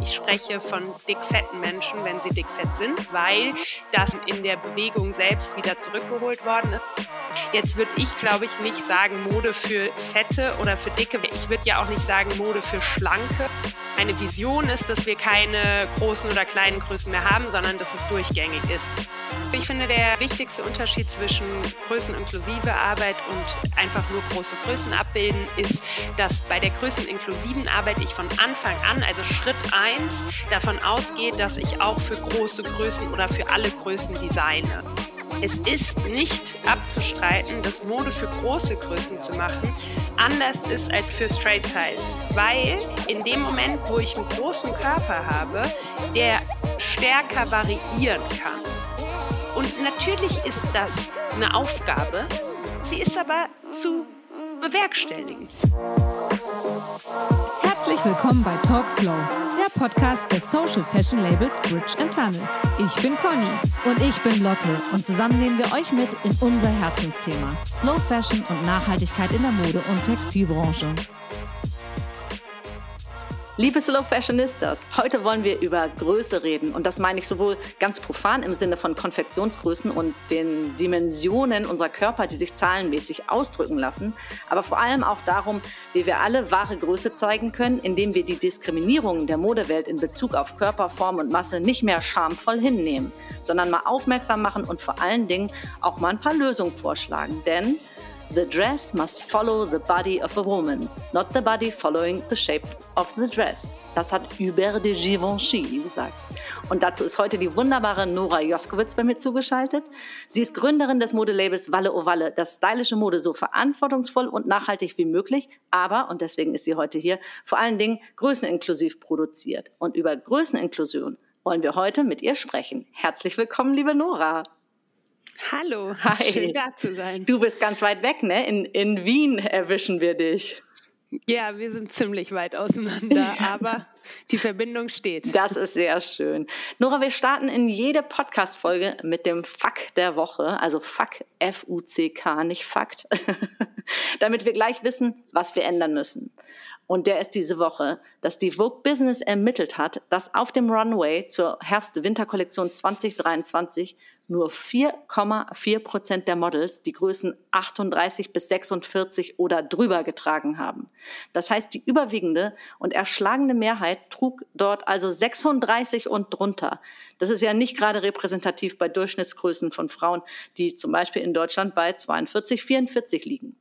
Ich spreche von dickfetten Menschen, wenn sie dickfett sind, weil das in der Bewegung selbst wieder zurückgeholt worden ist. Jetzt würde ich, glaube ich, nicht sagen Mode für Fette oder für Dicke. Ich würde ja auch nicht sagen Mode für Schlanke. Meine Vision ist, dass wir keine großen oder kleinen Größen mehr haben, sondern dass es durchgängig ist. Ich finde, der wichtigste Unterschied zwischen größeninklusive Arbeit und einfach nur große Größen abbilden ist, dass bei der größeninklusiven Arbeit ich von Anfang an, also Schritt 1, davon ausgehe, dass ich auch für große Größen oder für alle Größen designe. Es ist nicht abzustreiten, dass Mode für große Größen zu machen anders ist als für Straight Size, weil in dem Moment, wo ich einen großen Körper habe, der stärker variieren kann. Und natürlich ist das eine Aufgabe, sie ist aber zu bewerkstelligen. Herzlich willkommen bei Talk Slow, der Podcast des Social Fashion Labels Bridge Tunnel. Ich bin Conny und ich bin Lotte und zusammen nehmen wir euch mit in unser Herzensthema Slow Fashion und Nachhaltigkeit in der Mode- und Textilbranche. Liebe Slow Fashionistas, heute wollen wir über Größe reden. Und das meine ich sowohl ganz profan im Sinne von Konfektionsgrößen und den Dimensionen unserer Körper, die sich zahlenmäßig ausdrücken lassen, aber vor allem auch darum, wie wir alle wahre Größe zeigen können, indem wir die Diskriminierungen der Modewelt in Bezug auf Körper, Form und Masse nicht mehr schamvoll hinnehmen, sondern mal aufmerksam machen und vor allen Dingen auch mal ein paar Lösungen vorschlagen, denn The dress must follow the body of a woman, not the body following the shape of the dress. Das hat Hubert de Givenchy gesagt. Und dazu ist heute die wunderbare Nora Joskowitz bei mir zugeschaltet. Sie ist Gründerin des Modelabels Walle o Walle, das stylische Mode so verantwortungsvoll und nachhaltig wie möglich, aber, und deswegen ist sie heute hier, vor allen Dingen größeninklusiv produziert. Und über Größeninklusion wollen wir heute mit ihr sprechen. Herzlich willkommen, liebe Nora. Hallo, Hi. schön da zu sein. Du bist ganz weit weg, ne? In, in Wien erwischen wir dich. Ja, wir sind ziemlich weit auseinander, aber die Verbindung steht. Das ist sehr schön. Nora, wir starten in jede Podcast-Folge mit dem Fuck der Woche, also Fuck, F-U-C-K, nicht Fakt, damit wir gleich wissen, was wir ändern müssen. Und der ist diese Woche, dass die Vogue Business ermittelt hat, dass auf dem Runway zur Herbst-Winter-Kollektion 2023 nur 4,4 Prozent der Models die Größen 38 bis 46 oder drüber getragen haben. Das heißt, die überwiegende und erschlagende Mehrheit trug dort also 36 und drunter. Das ist ja nicht gerade repräsentativ bei Durchschnittsgrößen von Frauen, die zum Beispiel in Deutschland bei 42, 44 liegen.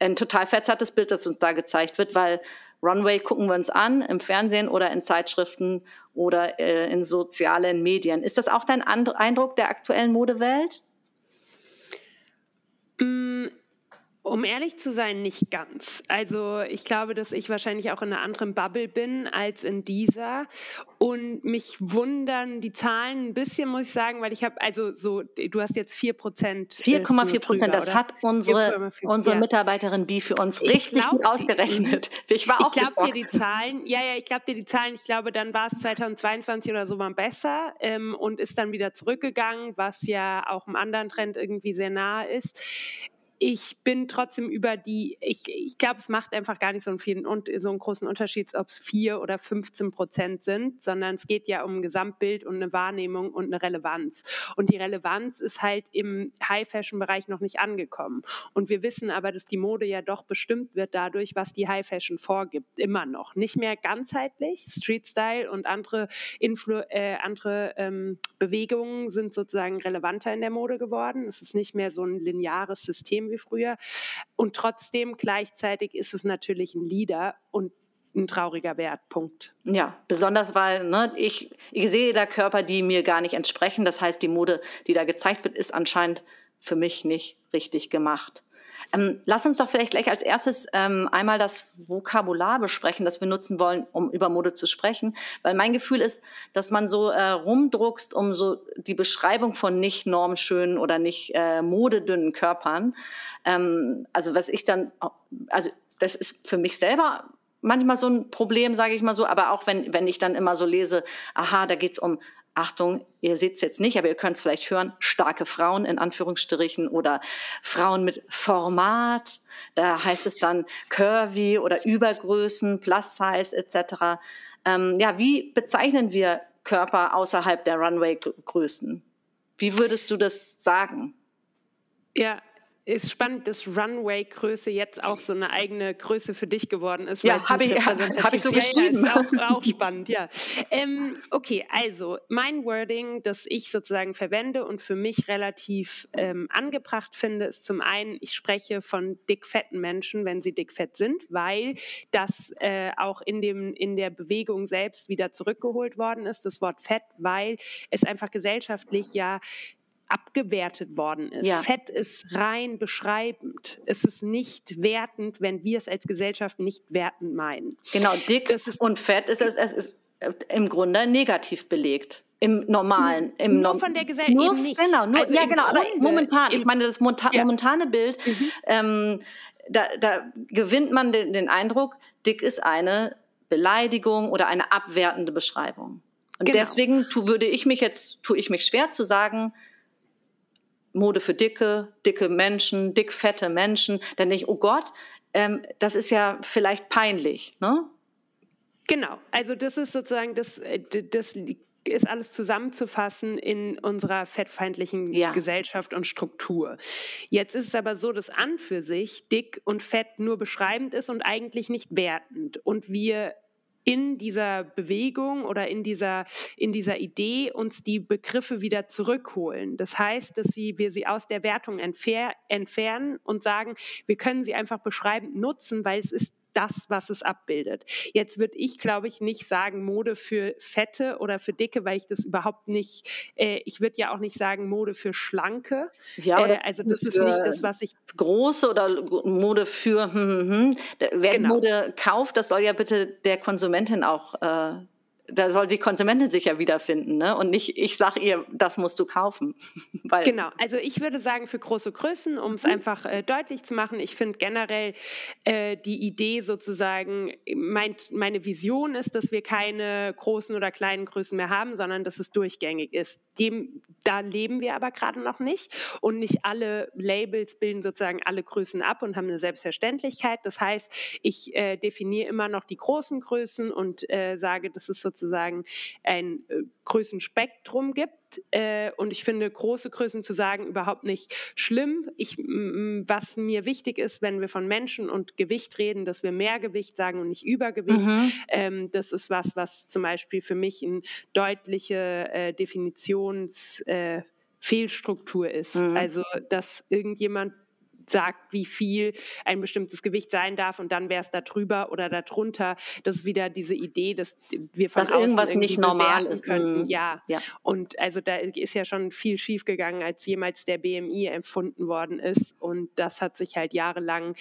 Ein total verzerrtes Bild, das uns da gezeigt wird, weil Runway gucken wir uns an im Fernsehen oder in Zeitschriften oder äh, in sozialen Medien. Ist das auch dein Eindruck der aktuellen Modewelt? Um ehrlich zu sein, nicht ganz. Also ich glaube, dass ich wahrscheinlich auch in einer anderen Bubble bin als in dieser. Und mich wundern die Zahlen ein bisschen, muss ich sagen, weil ich habe, also so, du hast jetzt 4 Prozent. 4,4 Prozent, das hat unsere, unsere ja. Mitarbeiterin B für uns richtig glaub, gut ausgerechnet. Ich war auch Ich glaube dir die Zahlen, ja, ja, ich glaube dir die Zahlen, ich glaube, dann war es 2022 oder so mal besser ähm, und ist dann wieder zurückgegangen, was ja auch einem anderen Trend irgendwie sehr nahe ist ich bin trotzdem über die, ich, ich glaube, es macht einfach gar nicht so einen, vielen, so einen großen Unterschied, ob es vier oder 15 Prozent sind, sondern es geht ja um ein Gesamtbild und eine Wahrnehmung und eine Relevanz. Und die Relevanz ist halt im High-Fashion-Bereich noch nicht angekommen. Und wir wissen aber, dass die Mode ja doch bestimmt wird dadurch, was die High-Fashion vorgibt, immer noch. Nicht mehr ganzheitlich, Street-Style und andere, Influ äh, andere ähm, Bewegungen sind sozusagen relevanter in der Mode geworden. Es ist nicht mehr so ein lineares System wie früher. Und trotzdem gleichzeitig ist es natürlich ein Leader und ein trauriger Wert. Punkt. Ja, besonders weil ne, ich, ich sehe da Körper, die mir gar nicht entsprechen. Das heißt, die Mode, die da gezeigt wird, ist anscheinend für mich nicht richtig gemacht. Ähm, lass uns doch vielleicht gleich als erstes ähm, einmal das Vokabular besprechen, das wir nutzen wollen, um über Mode zu sprechen. Weil mein Gefühl ist, dass man so äh, rumdruckst, um so die Beschreibung von nicht normschönen oder nicht äh, modedünnen Körpern. Ähm, also was ich dann, also das ist für mich selber manchmal so ein Problem, sage ich mal so, aber auch wenn, wenn ich dann immer so lese, aha, da geht's um Achtung, ihr seht es jetzt nicht, aber ihr könnt es vielleicht hören, starke Frauen in Anführungsstrichen oder Frauen mit Format, da heißt es dann curvy oder Übergrößen, Plus Size etc. Ähm, ja, wie bezeichnen wir Körper außerhalb der Runway-Größen? Wie würdest du das sagen? Ja, ist spannend, dass Runway-Größe jetzt auch so eine eigene Größe für dich geworden ist. Ja, habe ich, hab ich so geschrieben. Ja, ist auch, auch spannend, ja. Ähm, okay, also mein Wording, das ich sozusagen verwende und für mich relativ ähm, angebracht finde, ist zum einen, ich spreche von dickfetten Menschen, wenn sie dickfett sind, weil das äh, auch in, dem, in der Bewegung selbst wieder zurückgeholt worden ist, das Wort Fett, weil es einfach gesellschaftlich ja abgewertet worden ist. Ja. Fett ist rein beschreibend. Es ist nicht wertend, wenn wir es als Gesellschaft nicht wertend meinen. Genau, dick und fett ist, es, es ist im Grunde negativ belegt. Im normalen, im nur von der Gesellschaft. Genau, nur, also ja genau, Grunde, aber momentan, ich meine das monta ja. momentane Bild, mhm. ähm, da, da, gewinnt man den, den, Eindruck, dick ist eine Beleidigung oder eine abwertende Beschreibung. Und genau. deswegen tu, würde ich mich jetzt, tue ich mich schwer zu sagen, Mode für dicke, dicke Menschen, dickfette Menschen. Dann denke ich, oh Gott, ähm, das ist ja vielleicht peinlich, ne? Genau, also das ist sozusagen, das, äh, das ist alles zusammenzufassen in unserer fettfeindlichen ja. Gesellschaft und Struktur. Jetzt ist es aber so, dass an für sich dick und fett nur beschreibend ist und eigentlich nicht wertend. Und wir in dieser Bewegung oder in dieser, in dieser Idee uns die Begriffe wieder zurückholen. Das heißt, dass sie, wir sie aus der Wertung entfer entfernen und sagen, wir können sie einfach beschreibend nutzen, weil es ist das, was es abbildet. Jetzt würde ich, glaube ich, nicht sagen Mode für Fette oder für Dicke, weil ich das überhaupt nicht, äh, ich würde ja auch nicht sagen Mode für Schlanke. Ja, äh, also das ist nicht das, was ich. Große oder Mode für, hm, hm, hm. wer genau. Mode kauft, das soll ja bitte der Konsumentin auch äh, da soll die Konsumentin sich ja wiederfinden, ne? Und nicht, ich sage ihr, das musst du kaufen. Weil genau, also ich würde sagen, für große Größen, um es mhm. einfach äh, deutlich zu machen, ich finde generell äh, die Idee sozusagen, mein, meine Vision ist, dass wir keine großen oder kleinen Größen mehr haben, sondern dass es durchgängig ist. Dem, da leben wir aber gerade noch nicht. Und nicht alle Labels bilden sozusagen alle Größen ab und haben eine Selbstverständlichkeit. Das heißt, ich äh, definiere immer noch die großen Größen und äh, sage, das ist sozusagen sozusagen ein äh, Größenspektrum gibt. Äh, und ich finde große Größen zu sagen überhaupt nicht schlimm. Ich, was mir wichtig ist, wenn wir von Menschen und Gewicht reden, dass wir mehr Gewicht sagen und nicht Übergewicht. Mhm. Ähm, das ist was, was zum Beispiel für mich eine deutliche äh, Definitions äh, Fehlstruktur ist. Mhm. Also, dass irgendjemand sagt, wie viel ein bestimmtes Gewicht sein darf und dann wäre es da drüber oder darunter. Das ist wieder diese Idee, dass wir von dass irgendwas nicht normal ist. Könnten. Mhm. Ja. ja. Und also da ist ja schon viel schiefgegangen, als jemals der BMI empfunden worden ist. Und das hat sich halt jahrelang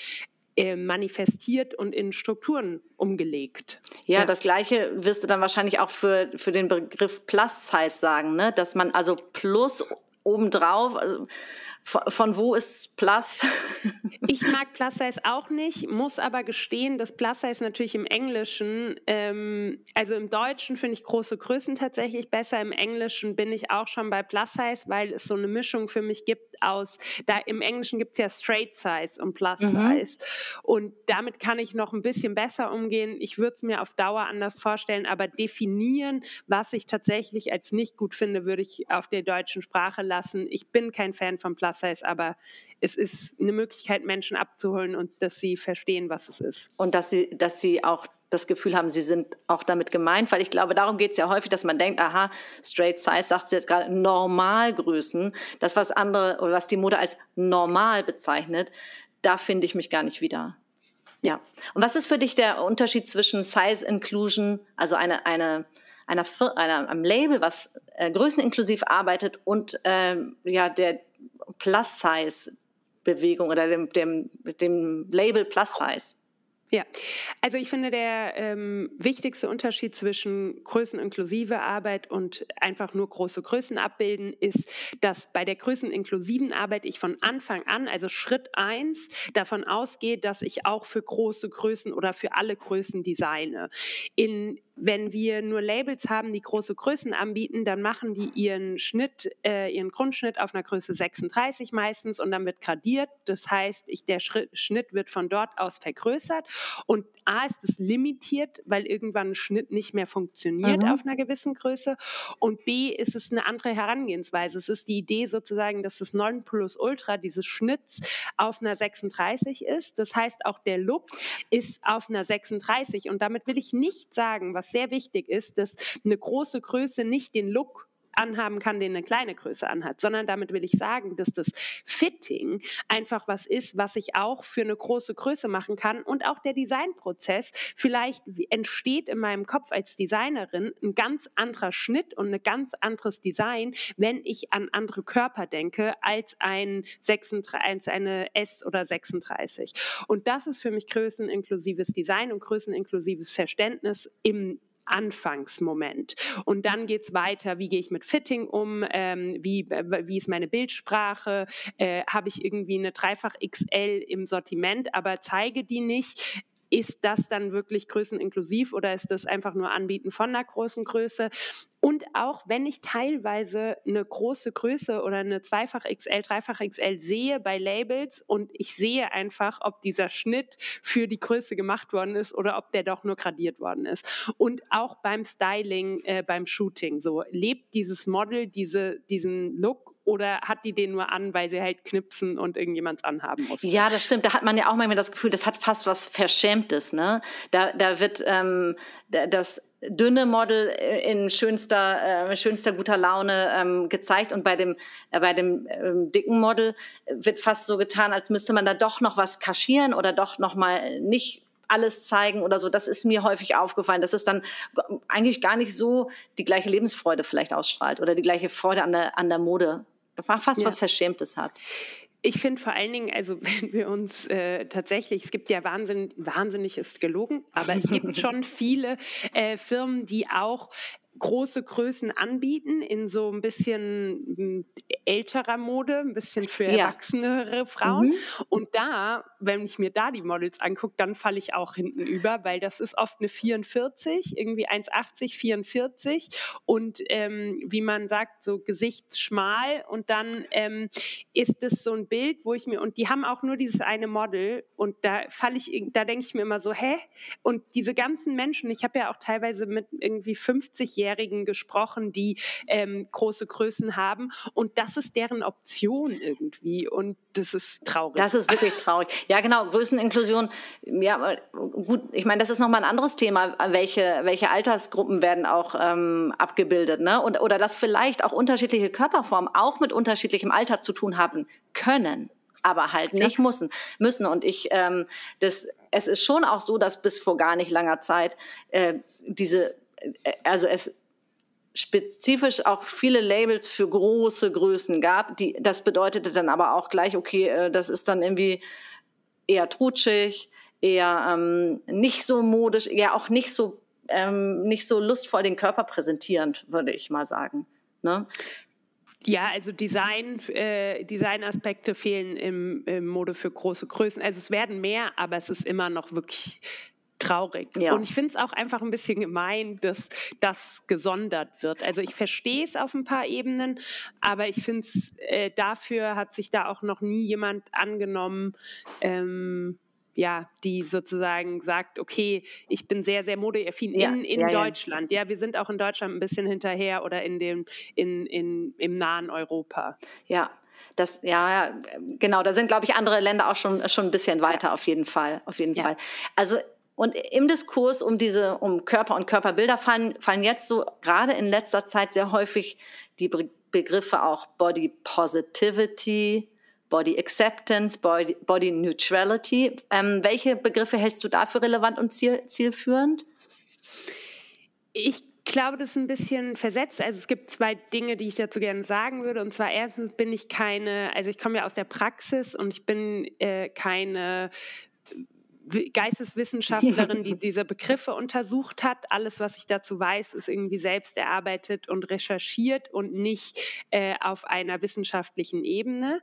äh, manifestiert und in Strukturen umgelegt. Ja, ja, das Gleiche wirst du dann wahrscheinlich auch für, für den Begriff Plus Size sagen, ne? dass man also Plus obendrauf, also von, von wo ist Plus? ich mag Plus Size auch nicht, muss aber gestehen, dass Plus Size natürlich im Englischen, ähm, also im Deutschen finde ich große Größen tatsächlich besser, im Englischen bin ich auch schon bei Plus Size, weil es so eine Mischung für mich gibt aus, da im Englischen gibt es ja Straight Size und Plus mhm. Size und damit kann ich noch ein bisschen besser umgehen. Ich würde es mir auf Dauer anders vorstellen, aber definieren, was ich tatsächlich als nicht gut finde, würde ich auf der deutschen Sprache lassen. Ich bin kein Fan von Plus Plus Size, aber es ist eine Möglichkeit, Menschen abzuholen und dass sie verstehen, was es ist. Und dass sie, dass sie auch das Gefühl haben, sie sind auch damit gemeint, weil ich glaube, darum geht es ja häufig, dass man denkt, aha, Straight Size, sagt sie jetzt gerade, Normalgrößen, das, was andere oder was die Mode als normal bezeichnet, da finde ich mich gar nicht wieder. Ja. Und was ist für dich der Unterschied zwischen Size Inclusion, also eine, eine, einer, einer, einem Label, was äh, größeninklusiv arbeitet und äh, ja, der Plus-Size-Bewegung oder dem, dem, dem Label Plus-Size? Ja, also ich finde, der ähm, wichtigste Unterschied zwischen größeninklusive Arbeit und einfach nur große Größen abbilden ist, dass bei der größeninklusiven Arbeit ich von Anfang an, also Schritt eins, davon ausgehe, dass ich auch für große Größen oder für alle Größen designe. In wenn wir nur Labels haben, die große Größen anbieten, dann machen die ihren Schnitt, äh, ihren Grundschnitt auf einer Größe 36 meistens und dann wird gradiert. Das heißt, ich, der Schritt, Schnitt wird von dort aus vergrößert Und A ist es limitiert, weil irgendwann ein Schnitt nicht mehr funktioniert mhm. auf einer gewissen Größe. Und B ist es eine andere Herangehensweise. Es ist die Idee sozusagen, dass das 9 Plus Ultra dieses Schnitts auf einer 36 ist. Das heißt, auch der Look ist auf einer 36. Und damit will ich nicht sagen, was sehr wichtig ist, dass eine große Größe nicht den Look anhaben kann, den eine kleine Größe anhat, sondern damit will ich sagen, dass das Fitting einfach was ist, was ich auch für eine große Größe machen kann und auch der Designprozess vielleicht entsteht in meinem Kopf als Designerin ein ganz anderer Schnitt und ein ganz anderes Design, wenn ich an andere Körper denke als ein 36, als eine S oder 36. Und das ist für mich größeninklusives Design und größeninklusives Verständnis im Anfangsmoment. Und dann geht es weiter, wie gehe ich mit Fitting um, ähm, wie, wie ist meine Bildsprache, äh, habe ich irgendwie eine Dreifach XL im Sortiment, aber zeige die nicht ist das dann wirklich größeninklusiv oder ist das einfach nur Anbieten von einer großen Größe? Und auch wenn ich teilweise eine große Größe oder eine Zweifach XL, Dreifach XL sehe bei Labels und ich sehe einfach, ob dieser Schnitt für die Größe gemacht worden ist oder ob der doch nur gradiert worden ist. Und auch beim Styling, äh, beim Shooting, so lebt dieses Model diese, diesen Look oder hat die den nur an, weil sie halt knipsen und irgendjemand anhaben muss? Ja, das stimmt. Da hat man ja auch manchmal das Gefühl, das hat fast was Verschämtes. Ne? Da, da wird ähm, das dünne Model äh, in schönster, äh, schönster guter Laune ähm, gezeigt und bei dem, äh, bei dem ähm, dicken Model wird fast so getan, als müsste man da doch noch was kaschieren oder doch noch mal nicht alles zeigen oder so. Das ist mir häufig aufgefallen, dass es dann eigentlich gar nicht so die gleiche Lebensfreude vielleicht ausstrahlt oder die gleiche Freude an der, an der Mode fast ja. was Verschämtes hat. Ich finde vor allen Dingen, also wenn wir uns äh, tatsächlich, es gibt ja Wahnsinn, wahnsinnig ist gelogen, aber es gibt schon viele äh, Firmen, die auch große Größen anbieten in so ein bisschen hm, älterer Mode, ein bisschen für erwachsenere ja. Frauen. Mhm. Und da, wenn ich mir da die Models angucke, dann falle ich auch hinten über, weil das ist oft eine 44, irgendwie 1,80, 44 und ähm, wie man sagt, so gesichtsschmal. Und dann ähm, ist es so ein Bild, wo ich mir, und die haben auch nur dieses eine Model und da falle ich, da denke ich mir immer so, hä? Und diese ganzen Menschen, ich habe ja auch teilweise mit irgendwie 50-Jährigen Minderjährigen gesprochen, die ähm, große Größen haben. Und das ist deren Option irgendwie. Und das ist traurig. Das ist wirklich traurig. Ja, genau. Größeninklusion. Ja, gut. Ich meine, das ist nochmal ein anderes Thema. Welche, welche Altersgruppen werden auch ähm, abgebildet? Ne? Und, oder dass vielleicht auch unterschiedliche Körperformen auch mit unterschiedlichem Alter zu tun haben können aber halt nicht ja. müssen. müssen. Und ich, ähm, das, es ist schon auch so, dass bis vor gar nicht langer Zeit äh, diese, äh, also es spezifisch auch viele Labels für große Größen gab. Die, das bedeutete dann aber auch gleich, okay, äh, das ist dann irgendwie eher trutschig, eher ähm, nicht so modisch, eher auch nicht so, ähm, nicht so lustvoll den Körper präsentierend, würde ich mal sagen. Ne? Ja, also Design, äh, Designaspekte fehlen im, im Mode für große Größen. Also es werden mehr, aber es ist immer noch wirklich traurig. Ja. Und ich finde es auch einfach ein bisschen gemein, dass das gesondert wird. Also ich verstehe es auf ein paar Ebenen, aber ich finde es, äh, dafür hat sich da auch noch nie jemand angenommen. Ähm, ja, die sozusagen sagt, okay, ich bin sehr, sehr modeaffin ja, in, in ja, Deutschland. Ja. ja. wir sind auch in Deutschland ein bisschen hinterher oder in dem, in, in, im nahen Europa. Ja, das, ja, genau, da sind, glaube ich, andere Länder auch schon, schon ein bisschen weiter, auf jeden Fall, auf jeden Fall. Also und im Diskurs um diese, um Körper und Körperbilder fallen, fallen jetzt so gerade in letzter Zeit sehr häufig die Begriffe auch Body Positivity, Body Acceptance, Body, Body Neutrality. Ähm, welche Begriffe hältst du dafür relevant und ziel, zielführend? Ich glaube, das ist ein bisschen versetzt. Also es gibt zwei Dinge, die ich dazu gerne sagen würde. Und zwar erstens bin ich keine, also ich komme ja aus der Praxis und ich bin äh, keine Geisteswissenschaftlerin, die diese Begriffe untersucht hat. Alles, was ich dazu weiß, ist irgendwie selbst erarbeitet und recherchiert und nicht äh, auf einer wissenschaftlichen Ebene.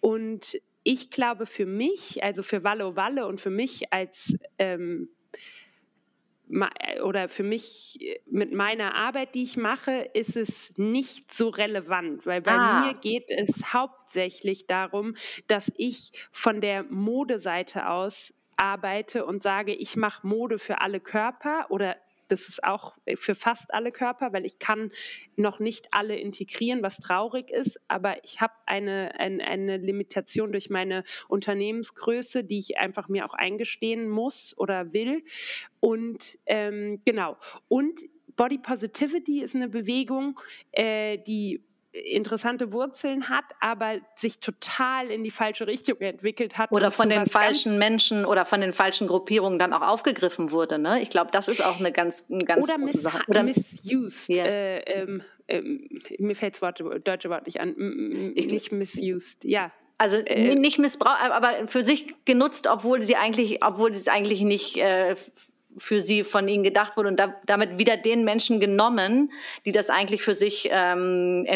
Und ich glaube für mich, also für Wallo Walle und für mich als ähm, oder für mich mit meiner Arbeit, die ich mache, ist es nicht so relevant, weil bei ah. mir geht es hauptsächlich darum, dass ich von der Modeseite aus arbeite und sage, ich mache Mode für alle Körper oder das ist auch für fast alle Körper, weil ich kann noch nicht alle integrieren, was traurig ist, aber ich habe eine, eine, eine Limitation durch meine Unternehmensgröße, die ich einfach mir auch eingestehen muss oder will. Und ähm, genau. Und Body Positivity ist eine Bewegung, äh, die interessante Wurzeln hat, aber sich total in die falsche Richtung entwickelt hat. Oder von den falschen Menschen oder von den falschen Gruppierungen dann auch aufgegriffen wurde. Ne? Ich glaube, das ist auch eine ganz, eine ganz oder große Sache. Oder misused. Yes. Äh, ähm, ähm, mir fällt das deutsche Wort nicht an. Ich, nicht misused. Ja, also äh, nicht missbraucht, aber für sich genutzt, obwohl sie eigentlich, obwohl sie es eigentlich nicht äh, für sie von ihnen gedacht wurde und da, damit wieder den Menschen genommen, die das eigentlich für sich ähm,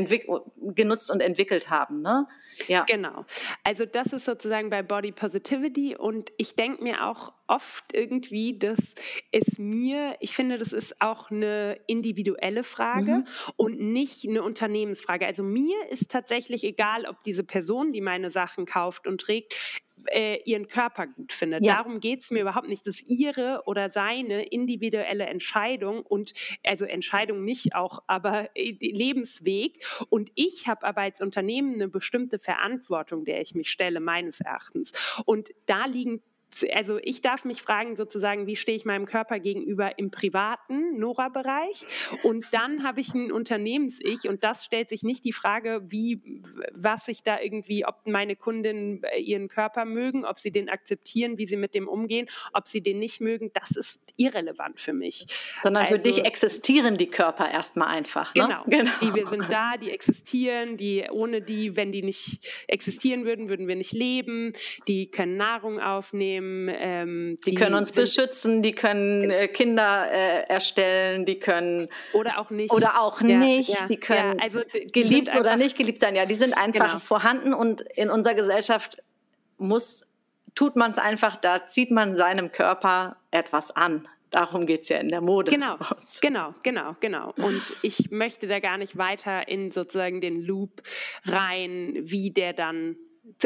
genutzt und entwickelt haben. Ne? Ja. Genau. Also das ist sozusagen bei Body Positivity und ich denke mir auch oft irgendwie, dass es mir, ich finde, das ist auch eine individuelle Frage mhm. und nicht eine Unternehmensfrage. Also mir ist tatsächlich egal, ob diese Person, die meine Sachen kauft und trägt, äh, ihren Körper gut findet. Ja. Darum geht es mir überhaupt nicht. Das ist ihre oder seine individuelle Entscheidung und also Entscheidung nicht auch, aber äh, Lebensweg. Und ich habe aber als Unternehmen eine bestimmte Verantwortung, der ich mich stelle, meines Erachtens. Und da liegen also ich darf mich fragen sozusagen, wie stehe ich meinem Körper gegenüber im privaten Nora-Bereich und dann habe ich ein Unternehmens-Ich und das stellt sich nicht die Frage, wie, was ich da irgendwie, ob meine Kundinnen äh, ihren Körper mögen, ob sie den akzeptieren, wie sie mit dem umgehen, ob sie den nicht mögen, das ist irrelevant für mich. Sondern also, für dich existieren die Körper erstmal einfach. Ne? Genau, genau, die wir sind da, die existieren, die ohne die, wenn die nicht existieren würden, würden wir nicht leben, die können Nahrung aufnehmen, ähm, die, die, können uns beschützen, die können äh, Kinder äh, erstellen, die können oder auch nicht oder auch ja, nicht, ja, die können ja, also die geliebt oder nicht geliebt sein. Ja, die sind einfach genau. vorhanden und in unserer Gesellschaft muss tut man es einfach, da zieht man seinem Körper etwas an. Darum geht es ja in der Mode. Genau, genau, genau, genau. Und ich möchte da gar nicht weiter in sozusagen den Loop rein, wie der dann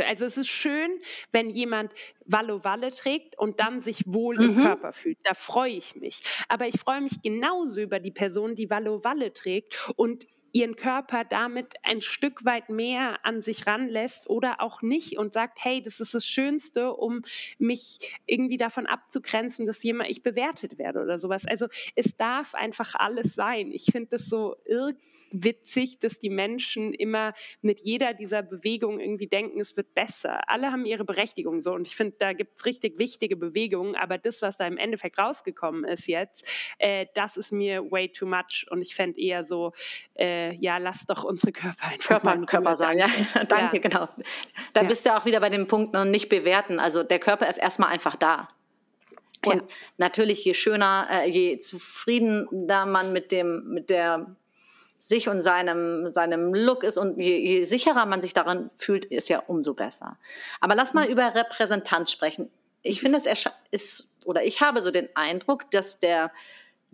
also es ist schön, wenn jemand Wallo Walle trägt und dann sich wohl mhm. im Körper fühlt. Da freue ich mich. Aber ich freue mich genauso über die Person, die Wallo Walle trägt und ihren Körper damit ein Stück weit mehr an sich ranlässt oder auch nicht und sagt, hey, das ist das Schönste, um mich irgendwie davon abzugrenzen, dass jemand ich bewertet werde oder sowas. Also es darf einfach alles sein. Ich finde das so irgendwie witzig, dass die Menschen immer mit jeder dieser Bewegungen irgendwie denken, es wird besser. Alle haben ihre Berechtigung so und ich finde, da gibt es richtig wichtige Bewegungen, aber das, was da im Endeffekt rausgekommen ist jetzt, äh, das ist mir way too much und ich fände eher so, äh, ja, lass doch unsere Körper einfach Körper, Körper sein, ja, danke, ja. genau. Da ja. bist du auch wieder bei dem Punkt noch nicht bewerten, also der Körper ist erstmal einfach da. Und ja. natürlich, je schöner, äh, je zufriedener man mit dem, mit der sich und seinem, seinem Look ist und je, je sicherer man sich daran fühlt, ist ja umso besser. Aber lass mal mhm. über Repräsentanz sprechen. Ich finde, es ist, oder ich habe so den Eindruck, dass der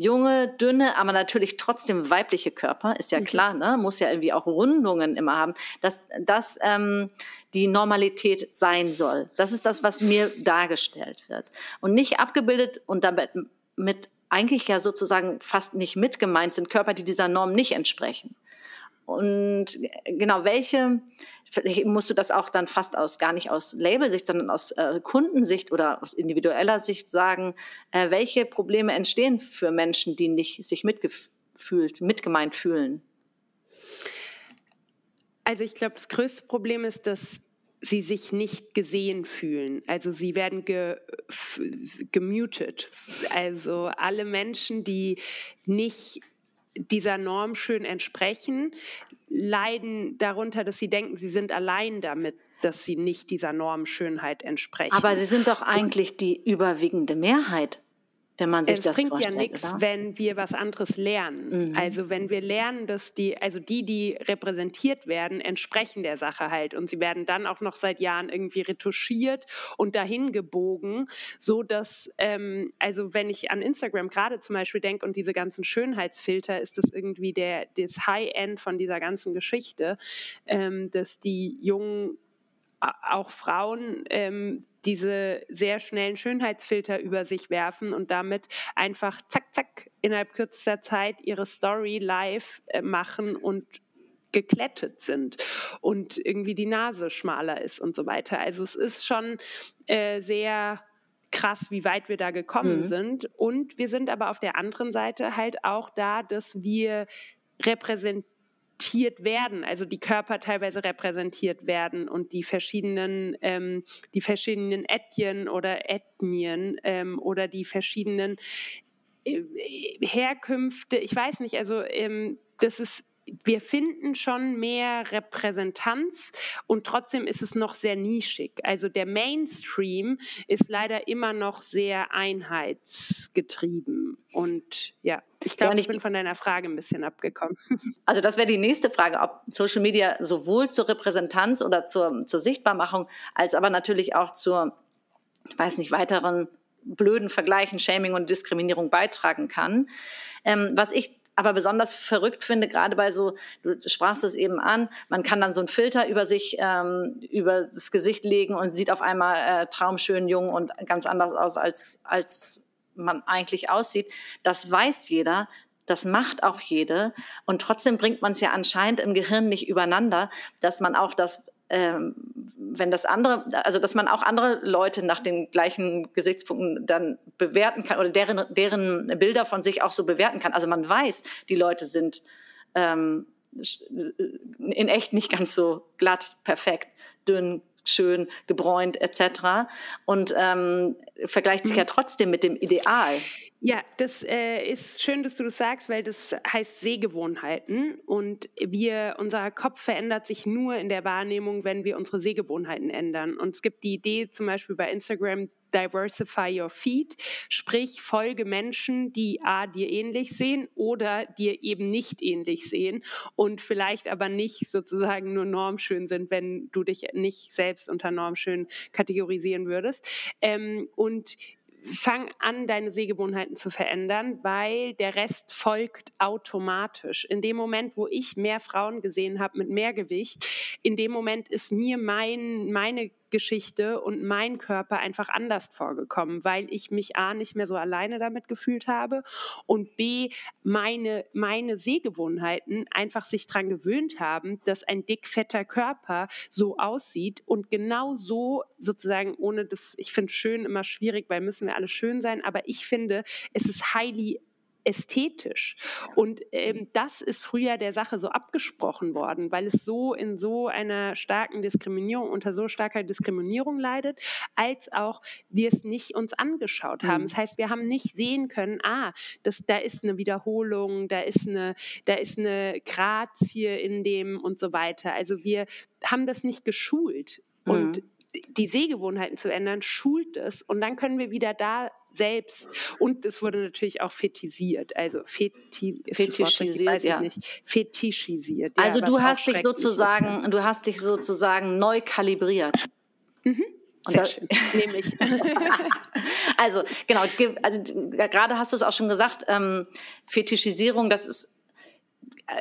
junge, dünne, aber natürlich trotzdem weibliche Körper, ist ja mhm. klar, ne? muss ja irgendwie auch Rundungen immer haben, dass das ähm, die Normalität sein soll. Das ist das, was mir dargestellt wird. Und nicht abgebildet und damit mit eigentlich ja sozusagen fast nicht mitgemeint sind, Körper, die dieser Norm nicht entsprechen. Und genau, welche, musst du das auch dann fast aus, gar nicht aus Labelsicht, sondern aus äh, Kundensicht oder aus individueller Sicht sagen, äh, welche Probleme entstehen für Menschen, die nicht sich mitgefühlt, mitgemeint fühlen? Also ich glaube, das größte Problem ist, dass sie sich nicht gesehen fühlen. Also sie werden ge, gemutet. Also alle Menschen, die nicht dieser Norm schön entsprechen, leiden darunter, dass sie denken, sie sind allein damit, dass sie nicht dieser Normschönheit entsprechen. Aber sie sind doch eigentlich die überwiegende Mehrheit wenn man sich es das bringt ja nichts, wenn wir was anderes lernen. Mhm. Also wenn wir lernen, dass die, also die, die repräsentiert werden, entsprechen der Sache halt und sie werden dann auch noch seit Jahren irgendwie retuschiert und dahin gebogen, so dass, ähm, also wenn ich an Instagram gerade zum Beispiel denke und diese ganzen Schönheitsfilter, ist das irgendwie der das High-End von dieser ganzen Geschichte, ähm, dass die jungen auch Frauen ähm, diese sehr schnellen Schönheitsfilter über sich werfen und damit einfach zack, zack innerhalb kürzester Zeit ihre Story live äh, machen und geklettet sind und irgendwie die Nase schmaler ist und so weiter. Also es ist schon äh, sehr krass, wie weit wir da gekommen mhm. sind. Und wir sind aber auf der anderen Seite halt auch da, dass wir repräsentiert werden, also die Körper teilweise repräsentiert werden und die verschiedenen, ähm, die verschiedenen Ethnien oder Ethnien ähm, oder die verschiedenen äh, Herkünfte, ich weiß nicht, also ähm, das ist wir finden schon mehr Repräsentanz und trotzdem ist es noch sehr nischig. Also der Mainstream ist leider immer noch sehr einheitsgetrieben. Und ja, ich glaube, ja, ich bin von deiner Frage ein bisschen abgekommen. Also das wäre die nächste Frage, ob Social Media sowohl zur Repräsentanz oder zur, zur Sichtbarmachung als aber natürlich auch zur, ich weiß nicht, weiteren blöden Vergleichen, Shaming und Diskriminierung beitragen kann. Ähm, was ich aber besonders verrückt finde, gerade bei so, du sprachst es eben an, man kann dann so einen Filter über sich, ähm, über das Gesicht legen und sieht auf einmal äh, traumschön jung und ganz anders aus, als, als man eigentlich aussieht. Das weiß jeder. Das macht auch jede. Und trotzdem bringt man es ja anscheinend im Gehirn nicht übereinander, dass man auch das ähm, wenn das andere, also dass man auch andere Leute nach den gleichen Gesichtspunkten dann bewerten kann oder deren, deren Bilder von sich auch so bewerten kann. Also man weiß, die Leute sind ähm, in echt nicht ganz so glatt, perfekt, dünn, schön, gebräunt etc. Und ähm, vergleicht sich ja mhm. trotzdem mit dem Ideal. Ja, das äh, ist schön, dass du das sagst, weil das heißt Sehgewohnheiten und wir, unser Kopf verändert sich nur in der Wahrnehmung, wenn wir unsere Sehgewohnheiten ändern. Und es gibt die Idee zum Beispiel bei Instagram, diversify your feed, sprich folge Menschen, die a dir ähnlich sehen oder dir eben nicht ähnlich sehen und vielleicht aber nicht sozusagen nur normschön sind, wenn du dich nicht selbst unter normschön kategorisieren würdest. Ähm, und fang an, deine Sehgewohnheiten zu verändern, weil der Rest folgt automatisch. In dem Moment, wo ich mehr Frauen gesehen habe mit mehr Gewicht, in dem Moment ist mir mein, meine Geschichte und mein Körper einfach anders vorgekommen, weil ich mich A nicht mehr so alleine damit gefühlt habe und B meine, meine Sehgewohnheiten einfach sich daran gewöhnt haben, dass ein dickfetter Körper so aussieht und genau so sozusagen ohne das, ich finde schön immer schwierig, weil müssen wir alle schön sein, aber ich finde, es ist highly ästhetisch. Und ähm, das ist früher der Sache so abgesprochen worden, weil es so in so einer starken Diskriminierung, unter so starker Diskriminierung leidet, als auch wir es nicht uns angeschaut haben. Mhm. Das heißt, wir haben nicht sehen können, ah, das, da ist eine Wiederholung, da ist eine, da ist eine Grazie in dem und so weiter. Also wir haben das nicht geschult. Mhm. Die Sehgewohnheiten zu ändern, schult es und dann können wir wieder da selbst und es wurde natürlich auch fetisiert, also feti fetischisiert, ja. fetischisiert. Ja, also du hast dich sozusagen, ist. du hast dich sozusagen neu kalibriert. Mhm. Sehr schön, nämlich. also genau, also gerade hast du es auch schon gesagt, ähm, Fetischisierung, das ist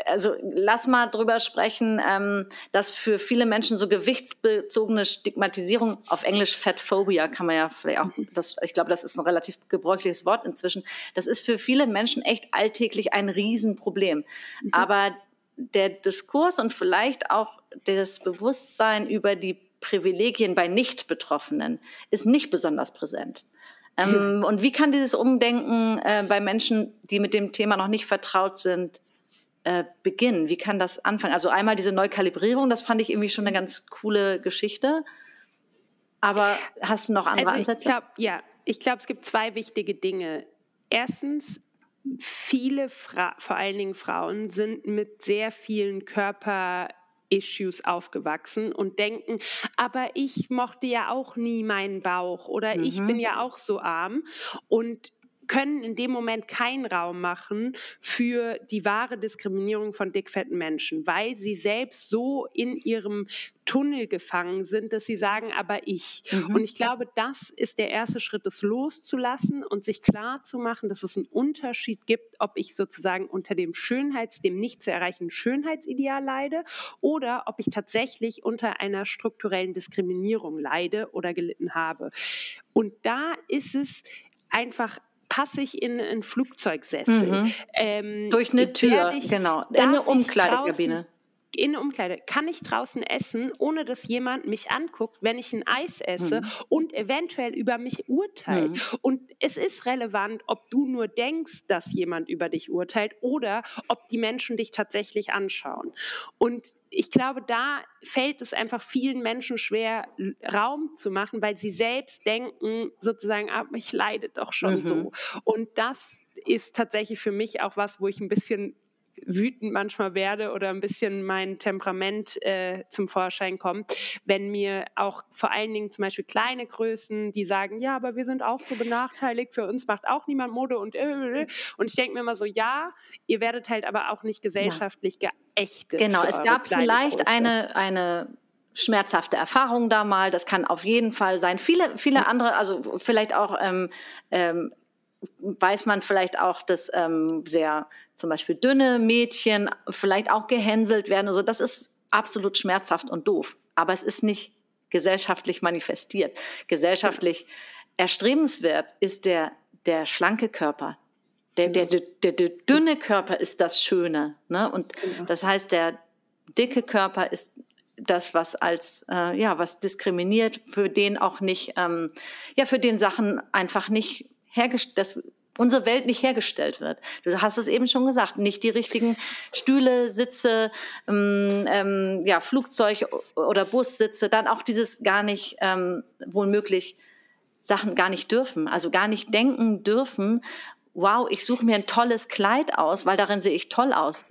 also lass mal drüber sprechen, ähm, dass für viele Menschen so gewichtsbezogene Stigmatisierung, auf Englisch Fatphobia kann man ja vielleicht auch, das, ich glaube, das ist ein relativ gebräuchliches Wort inzwischen, das ist für viele Menschen echt alltäglich ein Riesenproblem. Mhm. Aber der Diskurs und vielleicht auch das Bewusstsein über die Privilegien bei Nicht-Betroffenen ist nicht besonders präsent. Ähm, und wie kann dieses Umdenken äh, bei Menschen, die mit dem Thema noch nicht vertraut sind, äh, beginnen? Wie kann das anfangen? Also einmal diese Neukalibrierung, das fand ich irgendwie schon eine ganz coole Geschichte. Aber hast du noch andere also Ansätze? Glaub, ja, ich glaube, es gibt zwei wichtige Dinge. Erstens, viele, Fra vor allen Dingen Frauen, sind mit sehr vielen Körper Issues aufgewachsen und denken, aber ich mochte ja auch nie meinen Bauch oder mhm. ich bin ja auch so arm. Und können in dem Moment keinen Raum machen für die wahre Diskriminierung von dickfetten Menschen, weil sie selbst so in ihrem Tunnel gefangen sind, dass sie sagen, aber ich. Mhm. Und ich glaube, das ist der erste Schritt, das loszulassen und sich klar zu machen, dass es einen Unterschied gibt, ob ich sozusagen unter dem Schönheits, dem nicht zu erreichen Schönheitsideal leide oder ob ich tatsächlich unter einer strukturellen Diskriminierung leide oder gelitten habe. Und da ist es einfach passe ich in ein Flugzeugsessel. Mhm. Ähm, Durch eine Tür, genau. In eine Umkleidekabine in der Umkleide, kann ich draußen essen, ohne dass jemand mich anguckt, wenn ich ein Eis esse mhm. und eventuell über mich urteilt. Mhm. Und es ist relevant, ob du nur denkst, dass jemand über dich urteilt oder ob die Menschen dich tatsächlich anschauen. Und ich glaube, da fällt es einfach vielen Menschen schwer, Raum zu machen, weil sie selbst denken, sozusagen, ah, ich leide doch schon mhm. so. Und das ist tatsächlich für mich auch was, wo ich ein bisschen wütend manchmal werde oder ein bisschen mein Temperament äh, zum Vorschein kommt, wenn mir auch vor allen Dingen zum Beispiel kleine Größen, die sagen, ja, aber wir sind auch so benachteiligt, für uns macht auch niemand Mode und äh, äh, äh. und ich denke mir immer so, ja, ihr werdet halt aber auch nicht gesellschaftlich ja. geächtet. Genau, es gab vielleicht Größe. eine, eine schmerzhafte Erfahrung da mal. Das kann auf jeden Fall sein. Viele, viele andere, also vielleicht auch ähm, ähm, weiß man vielleicht auch, dass ähm, sehr zum Beispiel dünne Mädchen vielleicht auch gehänselt werden. Also das ist absolut schmerzhaft und doof. Aber es ist nicht gesellschaftlich manifestiert. Gesellschaftlich erstrebenswert ist der, der schlanke Körper. Der, der, der, der, der dünne Körper ist das Schöne. Ne? Und genau. das heißt, der dicke Körper ist das, was als äh, ja was diskriminiert, für den auch nicht, ähm, ja für den Sachen einfach nicht hergestellt, unsere Welt nicht hergestellt wird. Du hast es eben schon gesagt, nicht die richtigen Stühle, Sitze, ähm, ähm, ja, Flugzeug oder Bussitze, dann auch dieses gar nicht ähm, wohl möglich Sachen gar nicht dürfen, also gar nicht denken dürfen, wow, ich suche mir ein tolles Kleid aus, weil darin sehe ich toll aus.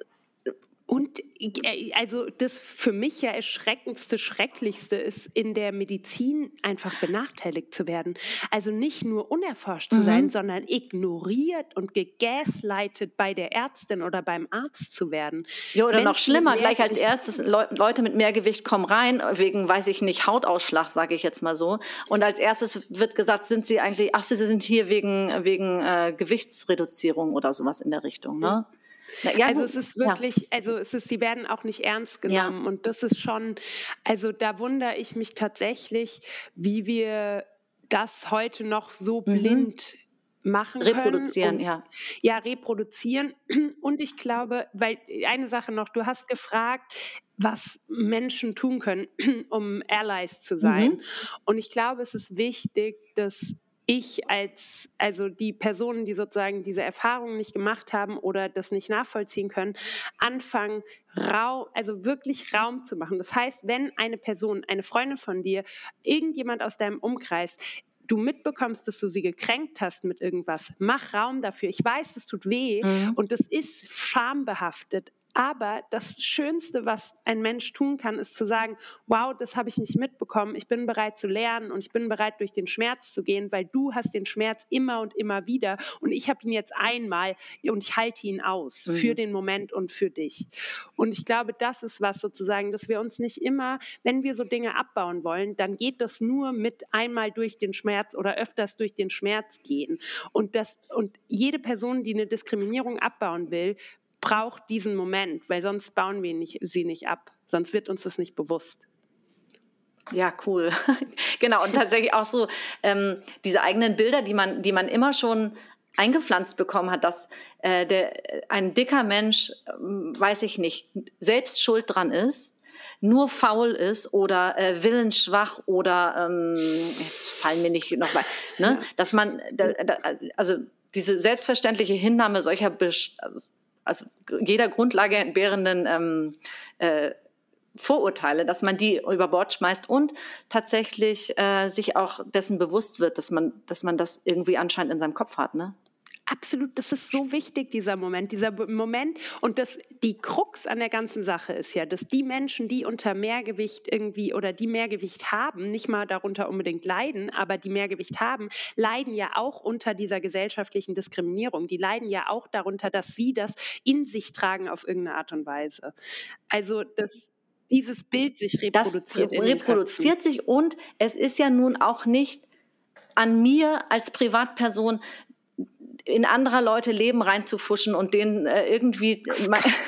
Und äh, also das für mich ja erschreckendste, schrecklichste ist, in der Medizin einfach benachteiligt zu werden. Also nicht nur unerforscht zu mhm. sein, sondern ignoriert und gegaslightet bei der Ärztin oder beim Arzt zu werden. Ja, oder Menschen noch schlimmer, gleich als erstes Leute mit mehr Gewicht kommen rein, wegen, weiß ich nicht, Hautausschlag, sage ich jetzt mal so. Und als erstes wird gesagt, sind sie eigentlich, ach, sie sind hier wegen, wegen äh, Gewichtsreduzierung oder sowas in der Richtung. Ne? Mhm. Ja, also es ist wirklich, ja. also es ist, die werden auch nicht ernst genommen ja. und das ist schon, also da wundere ich mich tatsächlich, wie wir das heute noch so mhm. blind machen reproduzieren, und, ja. Ja, reproduzieren. Und ich glaube, weil eine Sache noch, du hast gefragt, was Menschen tun können, um Allies zu sein. Mhm. Und ich glaube, es ist wichtig, dass ich als, also die Personen, die sozusagen diese Erfahrungen nicht gemacht haben oder das nicht nachvollziehen können, anfangen, Raum, also wirklich Raum zu machen. Das heißt, wenn eine Person, eine Freundin von dir, irgendjemand aus deinem Umkreis du mitbekommst, dass du sie gekränkt hast mit irgendwas, mach Raum dafür. Ich weiß, es tut weh mhm. und das ist schambehaftet, aber das Schönste, was ein Mensch tun kann, ist zu sagen, wow, das habe ich nicht mitbekommen. Ich bin bereit zu lernen und ich bin bereit, durch den Schmerz zu gehen, weil du hast den Schmerz immer und immer wieder und ich habe ihn jetzt einmal und ich halte ihn aus mhm. für den Moment und für dich. Und ich glaube, das ist was sozusagen, dass wir uns nicht immer, wenn wir so Dinge abbauen wollen, dann geht das nur mit einmal durch den Schmerz oder öfters durch den Schmerz gehen. Und, das, und jede Person, die eine Diskriminierung abbauen will, braucht diesen Moment, weil sonst bauen wir nicht, sie nicht ab, sonst wird uns das nicht bewusst. Ja, cool. genau, und tatsächlich auch so ähm, diese eigenen Bilder, die man, die man immer schon eingepflanzt bekommen hat, dass äh, der, ein dicker Mensch, äh, weiß ich nicht, selbst schuld dran ist, nur faul ist oder äh, willensschwach oder ähm, jetzt fallen mir nicht noch mal, ne, dass man, da, da, also diese selbstverständliche Hinnahme solcher Best also also jeder Grundlage entbehrenden ähm, äh, Vorurteile, dass man die über Bord schmeißt und tatsächlich äh, sich auch dessen bewusst wird, dass man, dass man das irgendwie anscheinend in seinem Kopf hat, ne? Absolut, das ist so wichtig, dieser Moment, dieser Moment. Und das, die Krux an der ganzen Sache ist ja, dass die Menschen, die unter Mehrgewicht irgendwie oder die Mehrgewicht haben, nicht mal darunter unbedingt leiden, aber die Mehrgewicht haben, leiden ja auch unter dieser gesellschaftlichen Diskriminierung. Die leiden ja auch darunter, dass sie das in sich tragen auf irgendeine Art und Weise. Also das, dieses Bild sich reproduziert. Das reproduziert sich und es ist ja nun auch nicht an mir als Privatperson in anderer Leute Leben reinzufuschen und denen äh, irgendwie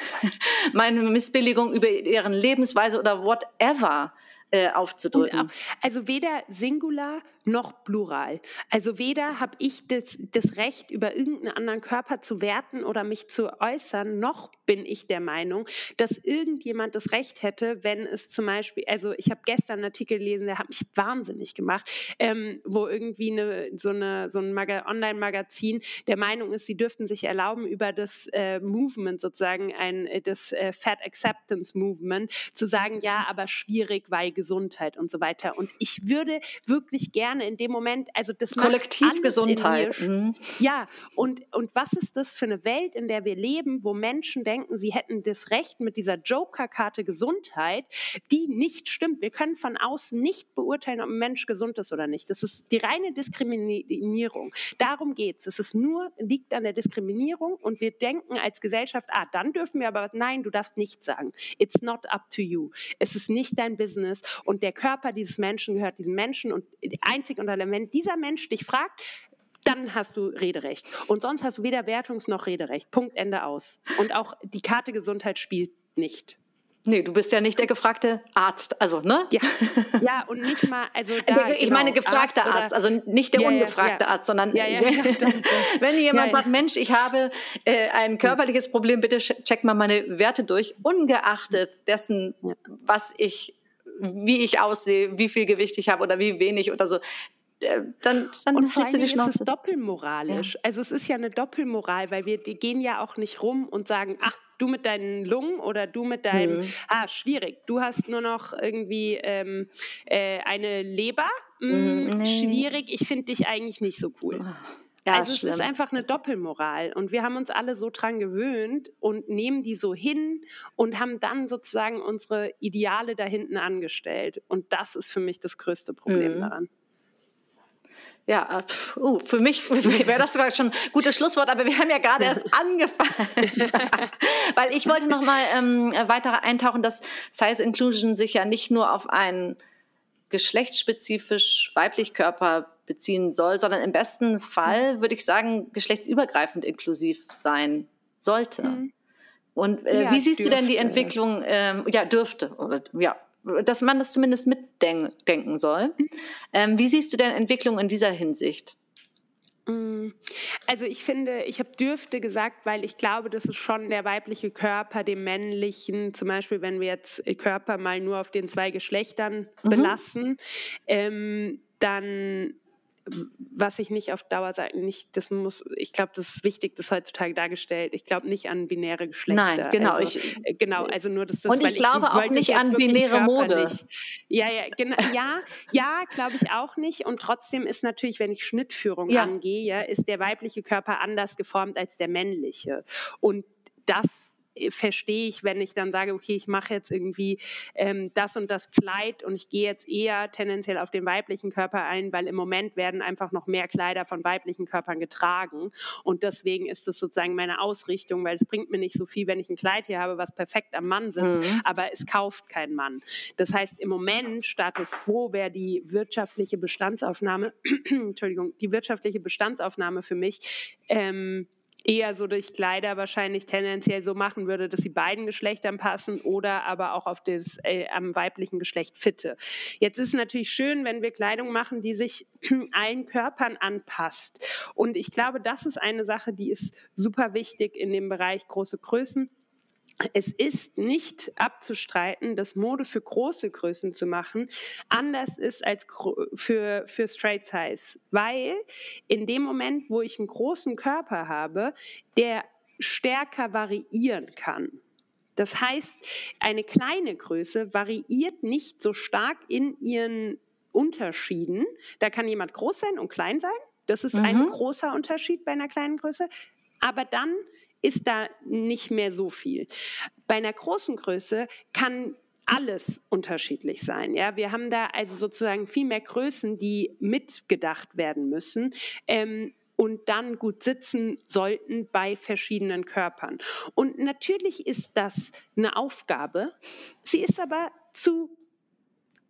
meine Missbilligung über deren Lebensweise oder whatever äh, aufzudrücken. Also weder Singular noch Plural. Also weder habe ich das, das Recht, über irgendeinen anderen Körper zu werten oder mich zu äußern, noch bin ich der Meinung, dass irgendjemand das Recht hätte, wenn es zum Beispiel, also ich habe gestern einen Artikel gelesen, der hat mich wahnsinnig gemacht, ähm, wo irgendwie eine, so, eine, so ein Online-Magazin der Meinung ist, sie dürften sich erlauben, über das äh, Movement sozusagen, ein, äh, das äh, Fat Acceptance Movement, zu sagen, ja, aber schwierig, weil Gesundheit und so weiter. Und ich würde wirklich gerne gerne in dem Moment, also das Kollektivgesundheit. Mhm. Ja, und, und was ist das für eine Welt, in der wir leben, wo Menschen denken, sie hätten das Recht mit dieser Joker-Karte Gesundheit, die nicht stimmt. Wir können von außen nicht beurteilen, ob ein Mensch gesund ist oder nicht. Das ist die reine Diskriminierung. Darum geht es. Es ist nur, liegt an der Diskriminierung und wir denken als Gesellschaft, ah, dann dürfen wir aber, nein, du darfst nichts sagen. It's not up to you. Es ist nicht dein Business und der Körper dieses Menschen gehört diesem Menschen und ein einzig und allein, wenn dieser Mensch dich fragt, dann hast du Rederecht. Und sonst hast du weder Wertungs- noch Rederecht. Punkt, Ende aus. Und auch die Karte Gesundheit spielt nicht. Nee, du bist ja nicht der gefragte Arzt, also, ne? Ja, ja und nicht mal, also da, Ich genau, meine gefragter Arzt, Arzt, also nicht der ja, ungefragte ja, Arzt, sondern wenn jemand sagt, Mensch, ich habe äh, ein körperliches Problem, bitte check mal meine Werte durch, ungeachtet dessen, was ich wie ich aussehe, wie viel Gewicht ich habe oder wie wenig oder so. Äh, dann, dann und vor allem ist es doppelmoralisch. Ja. Also es ist ja eine Doppelmoral, weil wir die gehen ja auch nicht rum und sagen, ach, du mit deinen Lungen oder du mit deinem, mhm. ah, schwierig, du hast nur noch irgendwie ähm, äh, eine Leber, mm, mhm. schwierig, ich finde dich eigentlich nicht so cool. Ah. Ja, also es ist einfach eine Doppelmoral und wir haben uns alle so dran gewöhnt und nehmen die so hin und haben dann sozusagen unsere Ideale da hinten angestellt und das ist für mich das größte Problem mhm. daran. Ja, äh, uh, für mich wäre das sogar schon ein gutes Schlusswort, aber wir haben ja gerade erst angefangen. Weil ich wollte noch mal ähm, weiter eintauchen, dass Size Inclusion sich ja nicht nur auf einen geschlechtsspezifisch weiblich Körper beziehen soll, sondern im besten Fall, würde ich sagen, geschlechtsübergreifend inklusiv sein sollte. Mhm. Und äh, ja, wie siehst dürfte. du denn die Entwicklung, ähm, ja, dürfte, oder ja, dass man das zumindest mitdenken soll. Mhm. Ähm, wie siehst du denn Entwicklung in dieser Hinsicht? Mm, also ich finde, ich habe dürfte gesagt, weil ich glaube, das ist schon der weibliche Körper dem männlichen, zum Beispiel wenn wir jetzt Körper mal nur auf den zwei Geschlechtern mhm. belassen, ähm, dann was ich nicht auf Dauer sagen, nicht, das muss, ich glaube, das ist wichtig, das heutzutage dargestellt. Ich glaube nicht an binäre Geschlechter. Nein, genau. Also, ich, äh, genau, also nur das. Und ich glaube ich, auch nicht an binäre Mode. Ja, ja, genau, ja, ja, glaube ich auch nicht. Und trotzdem ist natürlich, wenn ich Schnittführung ja. angehe, ist der weibliche Körper anders geformt als der männliche. Und das verstehe ich, wenn ich dann sage, okay, ich mache jetzt irgendwie ähm, das und das Kleid und ich gehe jetzt eher tendenziell auf den weiblichen Körper ein, weil im Moment werden einfach noch mehr Kleider von weiblichen Körpern getragen und deswegen ist das sozusagen meine Ausrichtung, weil es bringt mir nicht so viel, wenn ich ein Kleid hier habe, was perfekt am Mann sitzt, mhm. aber es kauft kein Mann. Das heißt, im Moment Status quo wäre die wirtschaftliche Bestandsaufnahme, Entschuldigung, die wirtschaftliche Bestandsaufnahme für mich ähm, eher so durch Kleider wahrscheinlich tendenziell so machen würde, dass sie beiden Geschlechtern passen oder aber auch auf das äh, am weiblichen Geschlecht fitte. Jetzt ist es natürlich schön, wenn wir Kleidung machen, die sich allen Körpern anpasst. Und ich glaube, das ist eine Sache, die ist super wichtig in dem Bereich große Größen es ist nicht abzustreiten, dass Mode für große Größen zu machen anders ist als für, für Straight Size, weil in dem Moment, wo ich einen großen Körper habe, der stärker variieren kann. Das heißt, eine kleine Größe variiert nicht so stark in ihren Unterschieden. Da kann jemand groß sein und klein sein Das ist mhm. ein großer Unterschied bei einer kleinen Größe. Aber dann ist da nicht mehr so viel. Bei einer großen Größe kann alles unterschiedlich sein. Ja, wir haben da also sozusagen viel mehr Größen, die mitgedacht werden müssen. Ähm, und dann gut sitzen sollten bei verschiedenen Körpern. Und natürlich ist das eine Aufgabe. Sie ist aber zu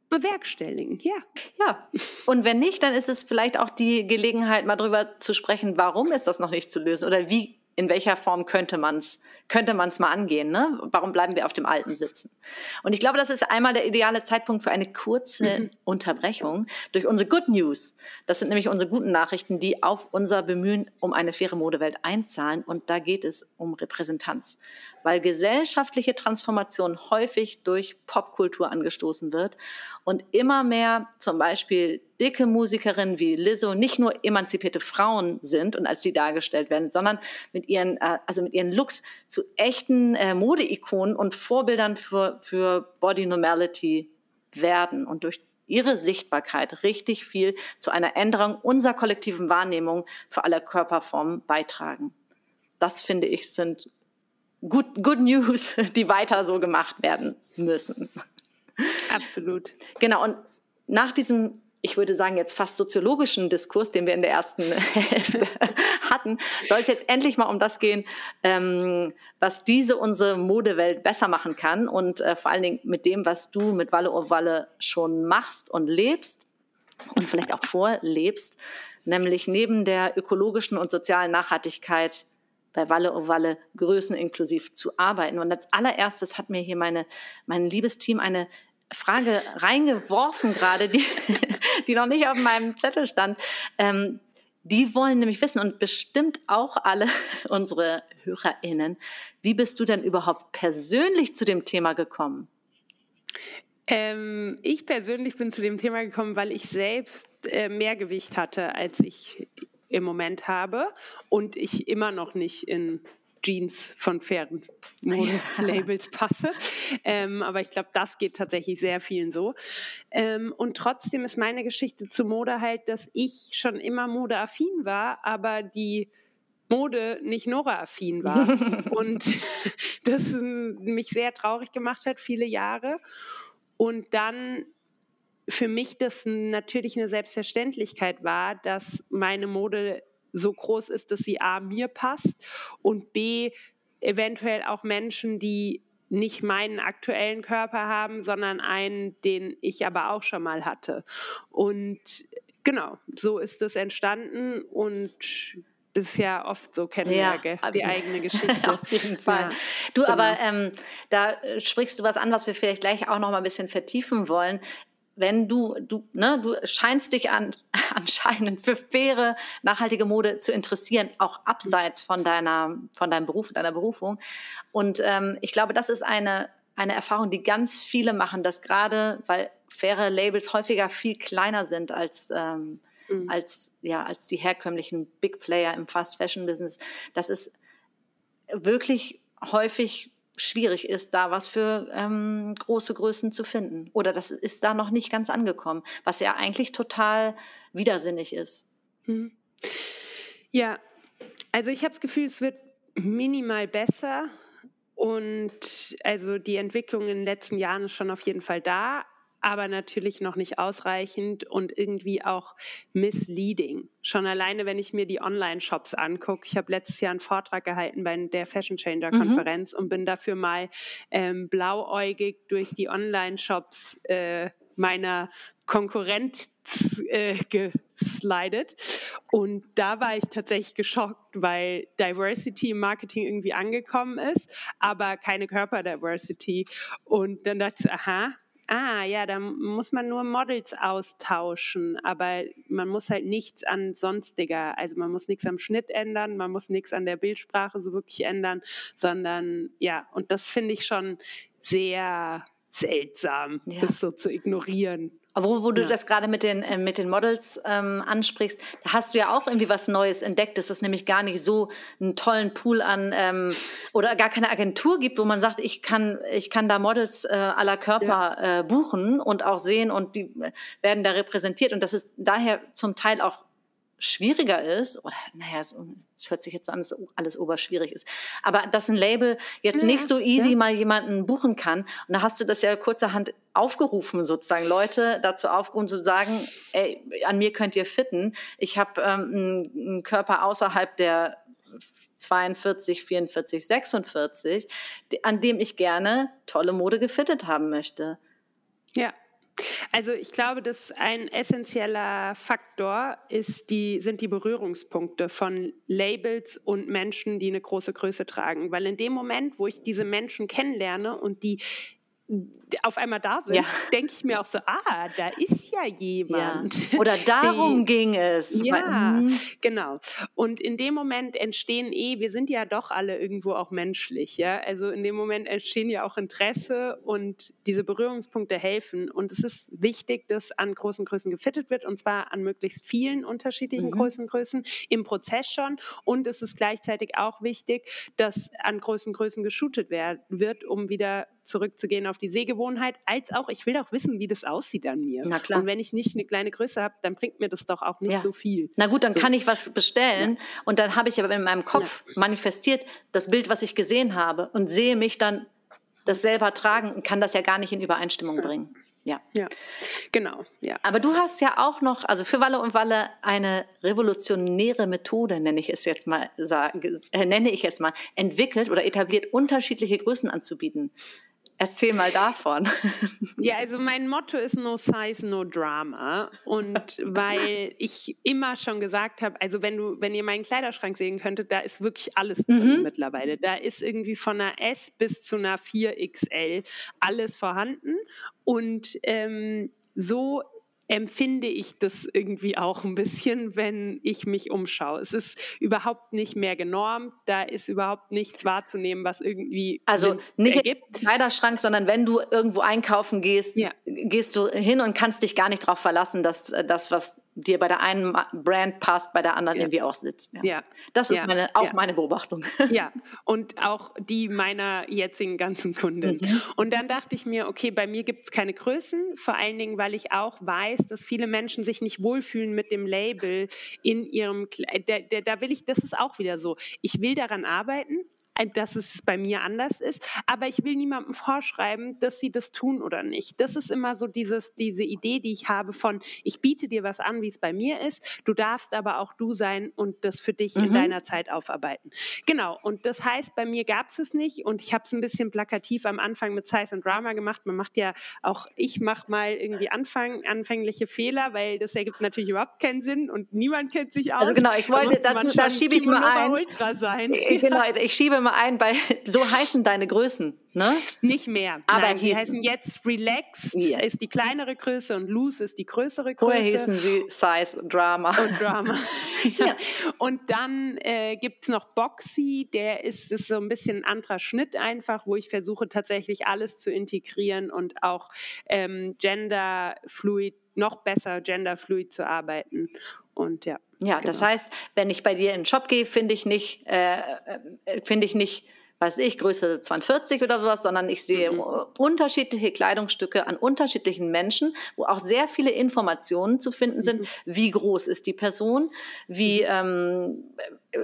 bewerkstelligen, ja. Ja, und wenn nicht, dann ist es vielleicht auch die Gelegenheit, mal darüber zu sprechen, warum ist das noch nicht zu lösen oder wie in welcher Form könnte man es könnte man's mal angehen? Ne? Warum bleiben wir auf dem Alten sitzen? Und ich glaube, das ist einmal der ideale Zeitpunkt für eine kurze mhm. Unterbrechung durch unsere Good News. Das sind nämlich unsere guten Nachrichten, die auf unser Bemühen um eine faire Modewelt einzahlen. Und da geht es um Repräsentanz, weil gesellschaftliche Transformation häufig durch Popkultur angestoßen wird und immer mehr zum Beispiel dicke Musikerinnen wie Lizzo nicht nur emanzipierte Frauen sind und als sie dargestellt werden, sondern mit ihren, äh, also mit ihren Looks zu echten äh, Modeikonen und Vorbildern für, für Body Normality werden und durch ihre Sichtbarkeit richtig viel zu einer Änderung unserer kollektiven Wahrnehmung für alle Körperformen beitragen. Das finde ich sind good, good News, die weiter so gemacht werden müssen. Absolut. Genau. Und nach diesem ich würde sagen, jetzt fast soziologischen Diskurs, den wir in der ersten Hälfte hatten, soll es jetzt endlich mal um das gehen, ähm, was diese unsere Modewelt besser machen kann und äh, vor allen Dingen mit dem, was du mit Walle o Walle schon machst und lebst und vielleicht auch vorlebst, nämlich neben der ökologischen und sozialen Nachhaltigkeit bei Walle o Walle größeninklusiv zu arbeiten. Und als allererstes hat mir hier meine, mein liebes Team eine Frage reingeworfen gerade, die, die noch nicht auf meinem Zettel stand. Ähm, die wollen nämlich wissen und bestimmt auch alle unsere HörerInnen, wie bist du denn überhaupt persönlich zu dem Thema gekommen? Ähm, ich persönlich bin zu dem Thema gekommen, weil ich selbst äh, mehr Gewicht hatte, als ich im Moment habe und ich immer noch nicht in Jeans von fairen Modelabels passe. Ähm, aber ich glaube, das geht tatsächlich sehr vielen so. Ähm, und trotzdem ist meine Geschichte zu Mode halt, dass ich schon immer modeaffin war, aber die Mode nicht Nora-affin war. und das mich sehr traurig gemacht hat, viele Jahre. Und dann für mich das natürlich eine Selbstverständlichkeit war, dass meine Mode so groß ist, dass sie A mir passt und B eventuell auch Menschen, die nicht meinen aktuellen Körper haben, sondern einen, den ich aber auch schon mal hatte. Und genau, so ist es entstanden und das ist ja oft so, kennen ja, wir die eigene Geschichte. Auf jeden Fall. Ja, du, genau. aber ähm, da sprichst du was an, was wir vielleicht gleich auch noch mal ein bisschen vertiefen wollen wenn du, du, ne, du scheinst dich an, anscheinend für faire, nachhaltige Mode zu interessieren, auch abseits von deiner, von deinem Beruf, deiner Berufung. Und ähm, ich glaube, das ist eine, eine Erfahrung, die ganz viele machen, dass gerade, weil faire Labels häufiger viel kleiner sind als, ähm, mhm. als, ja, als die herkömmlichen Big Player im Fast Fashion Business, dass es wirklich häufig schwierig ist, da was für ähm, große Größen zu finden. Oder das ist da noch nicht ganz angekommen, was ja eigentlich total widersinnig ist. Mhm. Ja, also ich habe das Gefühl, es wird minimal besser. Und also die Entwicklung in den letzten Jahren ist schon auf jeden Fall da, aber natürlich noch nicht ausreichend und irgendwie auch misleading. Schon alleine, wenn ich mir die Online-Shops angucke. Ich habe letztes Jahr einen Vortrag gehalten bei der Fashion Changer-Konferenz mhm. und bin dafür mal ähm, blauäugig durch die Online-Shops äh, meiner Konkurrenz äh, geslidet. Und da war ich tatsächlich geschockt, weil Diversity im Marketing irgendwie angekommen ist, aber keine Körperdiversity. Und dann dachte ich, aha, Ah, ja, da muss man nur Models austauschen, aber man muss halt nichts an sonstiger, also man muss nichts am Schnitt ändern, man muss nichts an der Bildsprache so wirklich ändern, sondern ja, und das finde ich schon sehr seltsam, ja. das so zu ignorieren. Wo, wo du ja. das gerade mit den, äh, mit den Models ähm, ansprichst, da hast du ja auch irgendwie was Neues entdeckt, dass es nämlich gar nicht so einen tollen Pool an ähm, oder gar keine Agentur gibt, wo man sagt, ich kann, ich kann da Models äh, aller Körper ja. äh, buchen und auch sehen und die äh, werden da repräsentiert. Und dass es daher zum Teil auch schwieriger ist, oder naja, es hört sich jetzt so an, dass alles oberschwierig ist, aber dass ein Label jetzt ja, nicht so easy ja. mal jemanden buchen kann. Und da hast du das ja kurzerhand aufgerufen, sozusagen, Leute dazu aufgerufen zu sagen, ey, an mir könnt ihr fitten. Ich habe ähm, einen, Körper außerhalb der 42, 44, 46, an dem ich gerne tolle Mode gefittet haben möchte. Ja, also ich glaube, dass ein essentieller Faktor ist die, sind die Berührungspunkte von Labels und Menschen, die eine große Größe tragen. Weil in dem Moment, wo ich diese Menschen kennenlerne und die auf einmal da sind, ja. denke ich mir auch so, ah, da ist ja jemand. Ja. Oder darum die, ging es. Ja, mhm. genau. Und in dem Moment entstehen eh, wir sind ja doch alle irgendwo auch menschlich, ja. Also in dem Moment entstehen ja auch Interesse und diese Berührungspunkte helfen. Und es ist wichtig, dass an großen Größen gefittet wird und zwar an möglichst vielen unterschiedlichen mhm. großen Größen im Prozess schon. Und es ist gleichzeitig auch wichtig, dass an großen Größen geshootet wird, um wieder zurückzugehen auf die Sehgewohnheit, als auch, ich will auch wissen, wie das aussieht an mir. Na klar. Und wenn ich nicht eine kleine Größe habe, dann bringt mir das doch auch nicht ja. so viel. Na gut, dann so. kann ich was bestellen ja. und dann habe ich aber in meinem Kopf ja. manifestiert das Bild, was ich gesehen habe und sehe mich dann das selber tragen und kann das ja gar nicht in Übereinstimmung bringen. Ja. ja, genau. Ja. Aber du hast ja auch noch, also für Walle und Walle eine revolutionäre Methode, nenne ich es jetzt mal, äh, nenne ich es mal, entwickelt oder etabliert, unterschiedliche Größen anzubieten. Erzähl mal davon. Ja, also mein Motto ist No Size, No Drama. Und weil ich immer schon gesagt habe, also wenn du, wenn ihr meinen Kleiderschrank sehen könntet, da ist wirklich alles drin mhm. mittlerweile. Da ist irgendwie von einer S bis zu einer 4XL alles vorhanden. Und ähm, so empfinde ich das irgendwie auch ein bisschen, wenn ich mich umschaue. Es ist überhaupt nicht mehr genormt, da ist überhaupt nichts wahrzunehmen, was irgendwie also nicht ergibt. im Kleiderschrank, sondern wenn du irgendwo einkaufen gehst, ja. gehst du hin und kannst dich gar nicht darauf verlassen, dass äh, das, was dir bei der einen Brand passt, bei der anderen ja. irgendwie auch sitzt. Ja. ja. Das ist ja. meine, auch meine Beobachtung. Ja, und auch die meiner jetzigen ganzen Kunden. Mhm. Und dann dachte ich mir, okay, bei mir gibt es keine Größen, vor allen Dingen, weil ich auch weiß, dass viele Menschen sich nicht wohlfühlen mit dem Label in ihrem, da, da, da will ich, das ist auch wieder so. Ich will daran arbeiten, dass es bei mir anders ist. Aber ich will niemandem vorschreiben, dass sie das tun oder nicht. Das ist immer so dieses, diese Idee, die ich habe von, ich biete dir was an, wie es bei mir ist. Du darfst aber auch du sein und das für dich mhm. in deiner Zeit aufarbeiten. Genau. Und das heißt, bei mir gab es es nicht und ich habe es ein bisschen plakativ am Anfang mit Size und Drama gemacht. Man macht ja auch, ich mache mal irgendwie Anfang, anfängliche Fehler, weil das ergibt natürlich überhaupt keinen Sinn und niemand kennt sich aus. Also genau, ich wollte da dazu, da schiebe ich mal ein. Ultra sein. Äh, genau, ich schiebe mal ein bei, so heißen deine Größen, ne? Nicht mehr. Aber Nein, die heißen jetzt Relaxed yes. ist die kleinere Größe und Loose ist die größere Größe. Vorher hießen sie Size Drama. Und Drama. ja. ja. Und dann äh, gibt es noch Boxy, der ist, ist so ein bisschen ein anderer Schnitt einfach, wo ich versuche tatsächlich alles zu integrieren und auch ähm, genderfluid, noch besser genderfluid zu arbeiten. Und ja. Ja, genau. das heißt, wenn ich bei dir in den Shop gehe, finde ich nicht, äh, äh finde ich nicht, weiß ich, Größe 42 oder sowas, sondern ich sehe mhm. unterschiedliche Kleidungsstücke an unterschiedlichen Menschen, wo auch sehr viele Informationen zu finden sind. Mhm. Wie groß ist die Person? Wie, mhm. ähm,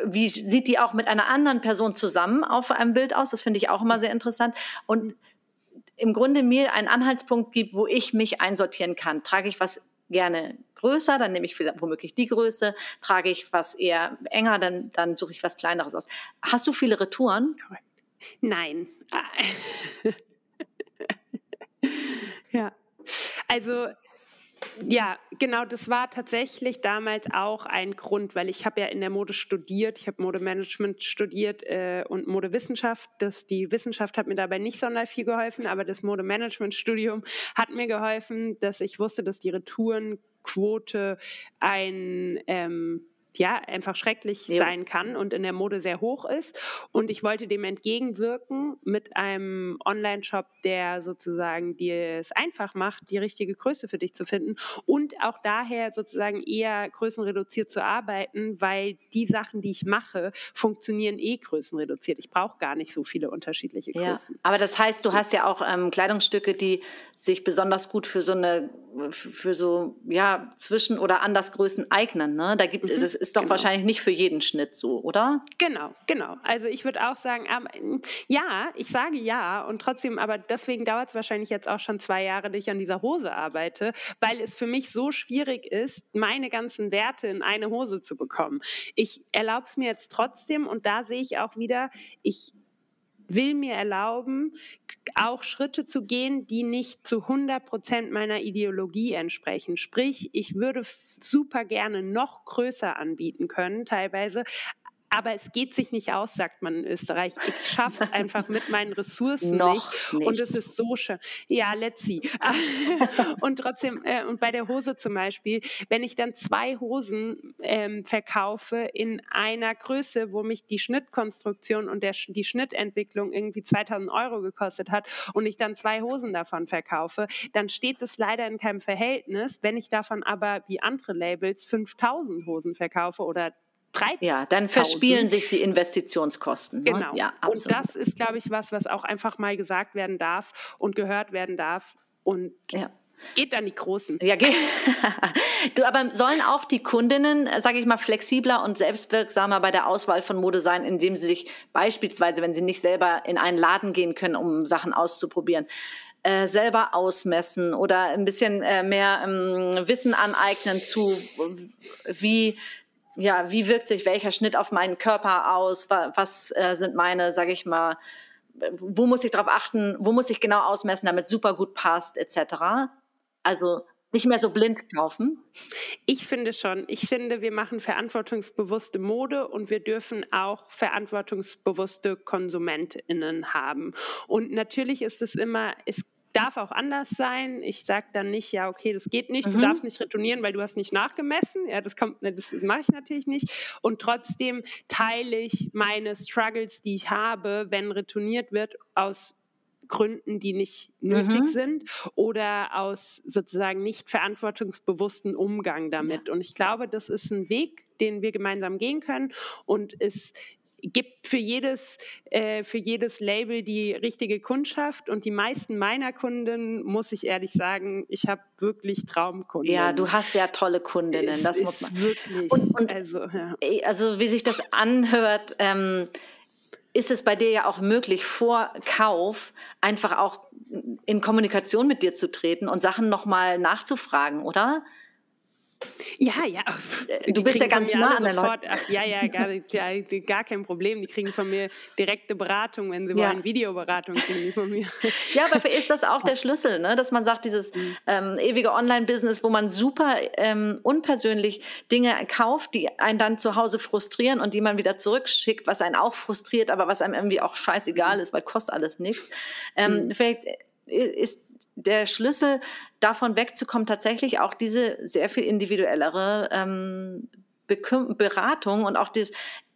wie sieht die auch mit einer anderen Person zusammen auf einem Bild aus? Das finde ich auch immer sehr interessant. Und im Grunde mir einen Anhaltspunkt gibt, wo ich mich einsortieren kann. Trage ich was gerne größer, dann nehme ich womöglich die Größe. Trage ich was eher enger, dann, dann suche ich was Kleineres aus. Hast du viele Retouren? Nein. ja. Also ja, genau, das war tatsächlich damals auch ein Grund, weil ich habe ja in der Mode studiert, ich habe Modemanagement studiert äh, und Modewissenschaft. Das, die Wissenschaft hat mir dabei nicht sonderlich viel geholfen, aber das Modemanagement-Studium hat mir geholfen, dass ich wusste, dass die Retourenquote ein ähm, ja einfach schrecklich ja. sein kann und in der Mode sehr hoch ist. Und ich wollte dem entgegenwirken mit einem Online-Shop, der sozusagen dir es einfach macht, die richtige Größe für dich zu finden und auch daher sozusagen eher größenreduziert zu arbeiten, weil die Sachen, die ich mache, funktionieren eh größenreduziert. Ich brauche gar nicht so viele unterschiedliche Größen. Ja, aber das heißt, du hast ja auch ähm, Kleidungsstücke, die sich besonders gut für so eine für so ja zwischen oder anders Größen eignen. Ne? Da gibt mhm, das ist doch genau. wahrscheinlich nicht für jeden Schnitt so, oder? Genau, genau. Also ich würde auch sagen, ja, ich sage ja und trotzdem, aber deswegen dauert es wahrscheinlich jetzt auch schon zwei Jahre, dass ich an dieser Hose arbeite, weil es für mich so schwierig ist, meine ganzen Werte in eine Hose zu bekommen. Ich erlaube es mir jetzt trotzdem und da sehe ich auch wieder, ich will mir erlauben, auch Schritte zu gehen, die nicht zu 100 Prozent meiner Ideologie entsprechen. Sprich, ich würde super gerne noch größer anbieten können, teilweise, aber es geht sich nicht aus, sagt man in Österreich. Ich schaffe es einfach mit meinen Ressourcen Noch nicht. Und es ist so schön. Ja, let's see. und trotzdem, äh, und bei der Hose zum Beispiel, wenn ich dann zwei Hosen ähm, verkaufe in einer Größe, wo mich die Schnittkonstruktion und der, die Schnittentwicklung irgendwie 2000 Euro gekostet hat und ich dann zwei Hosen davon verkaufe, dann steht es leider in keinem Verhältnis. Wenn ich davon aber wie andere Labels 5000 Hosen verkaufe oder 3. Ja, dann verspielen sich die Investitionskosten. Ne? Genau. Ja. Und das ist, glaube ich, was, was auch einfach mal gesagt werden darf und gehört werden darf. Und ja. Geht an die Großen. Ja, geht. du, aber sollen auch die Kundinnen, sage ich mal, flexibler und selbstwirksamer bei der Auswahl von Mode sein, indem sie sich beispielsweise, wenn sie nicht selber in einen Laden gehen können, um Sachen auszuprobieren, äh, selber ausmessen oder ein bisschen äh, mehr ähm, Wissen aneignen zu, wie ja, wie wirkt sich welcher Schnitt auf meinen Körper aus? Was äh, sind meine, sage ich mal, wo muss ich darauf achten? Wo muss ich genau ausmessen, damit es super gut passt, etc. Also nicht mehr so blind kaufen? Ich finde schon. Ich finde, wir machen verantwortungsbewusste Mode und wir dürfen auch verantwortungsbewusste KonsumentInnen haben. Und natürlich ist es immer, es darf auch anders sein. Ich sage dann nicht, ja, okay, das geht nicht, mhm. du darfst nicht retournieren, weil du hast nicht nachgemessen. Ja, das kommt, das mache ich natürlich nicht. Und trotzdem teile ich meine Struggles, die ich habe, wenn retourniert wird, aus Gründen, die nicht nötig mhm. sind oder aus sozusagen nicht verantwortungsbewussten Umgang damit. Ja. Und ich glaube, das ist ein Weg, den wir gemeinsam gehen können und es gibt für jedes, äh, für jedes Label die richtige Kundschaft und die meisten meiner Kunden, muss ich ehrlich sagen, ich habe wirklich Traumkunden. Ja, du hast ja tolle Kundinnen, das muss man. Wirklich. Und, und also, ja. also, wie sich das anhört, ähm, ist es bei dir ja auch möglich, vor Kauf einfach auch in Kommunikation mit dir zu treten und Sachen nochmal nachzufragen, oder? Ja, ja. Äh, du bist ja ganz nah an der sofort, ach, Ja, ja gar, ja, gar kein Problem. Die kriegen von mir direkte Beratung, wenn sie ja. wollen. Videoberatung kriegen die von mir. Ja, aber ist das auch der Schlüssel, ne? dass man sagt, dieses mhm. ähm, ewige Online-Business, wo man super ähm, unpersönlich Dinge kauft, die einen dann zu Hause frustrieren und die man wieder zurückschickt, was einen auch frustriert, aber was einem irgendwie auch scheißegal mhm. ist, weil kostet alles nichts. Ähm, mhm. Vielleicht äh, ist der Schlüssel davon wegzukommen, tatsächlich auch diese sehr viel individuellere ähm, Beratung und auch das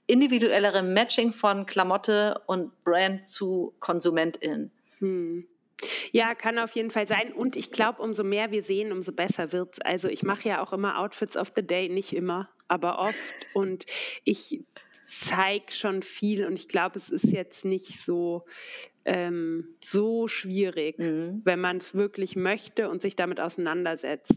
individuellere Matching von Klamotte und Brand zu KonsumentInnen. Hm. Ja, kann auf jeden Fall sein. Und ich glaube, umso mehr wir sehen, umso besser wird es. Also ich mache ja auch immer Outfits of the Day, nicht immer, aber oft. Und ich zeige schon viel und ich glaube, es ist jetzt nicht so ähm, so schwierig, mhm. wenn man es wirklich möchte und sich damit auseinandersetzt,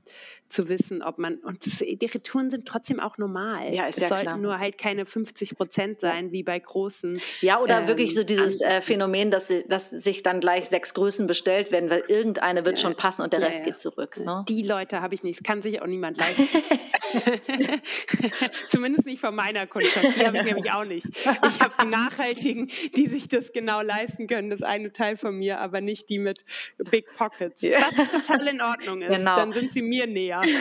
zu wissen, ob man, und die Retouren sind trotzdem auch normal. Ja, ist es ja sollten klar. nur halt keine 50 Prozent sein, wie bei großen. Ja, oder ähm, wirklich so dieses äh, Phänomen, dass, dass sich dann gleich sechs Größen bestellt werden, weil irgendeine wird ja. schon passen und der ja, Rest geht zurück. Ne? Die Leute habe ich nicht, das kann sich auch niemand leisten. Zumindest nicht von meiner Kundschaft, die habe ich nämlich auch nicht. Ich habe die Nachhaltigen, die sich das genau leisten können das eine Teil von mir, aber nicht die mit Big Pockets. Ja. Was total in Ordnung ist. Genau. Dann sind sie mir näher.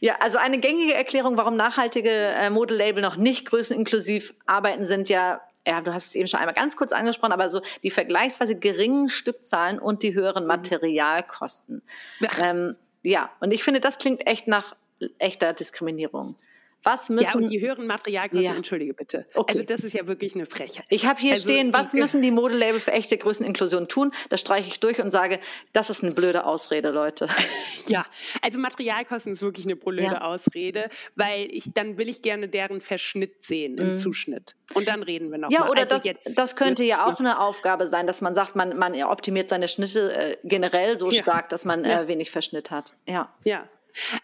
ja, also eine gängige Erklärung, warum nachhaltige äh, Modelabel noch nicht größeninklusiv arbeiten, sind ja ja, du hast es eben schon einmal ganz kurz angesprochen, aber so die vergleichsweise geringen Stückzahlen und die höheren mhm. Materialkosten. Ja. Ähm, ja, und ich finde, das klingt echt nach echter Diskriminierung. Was müssen, ja, und die höheren Materialkosten, Ja. entschuldige bitte. Okay. Also das ist ja wirklich eine Frechheit. ich habe hier Also, stehen, was müssen die Modelabel für echte Größeninklusion tun? Das streiche ich durch und sage, das ist eine blöde Ausrede, Leute. Ja, also Materialkosten ist wirklich eine blöde Ja. Ausrede, weil ich dann will ich gerne deren Verschnitt sehen im Zuschnitt. Und dann reden wir noch Mhm. Ja, mal. oder also das, das könnte ja auch eine Aufgabe sein, dass man sagt, man, man optimiert seine Schnitte äh, generell so stark, dass man äh, wenig Verschnitt hat. Ja. Ja,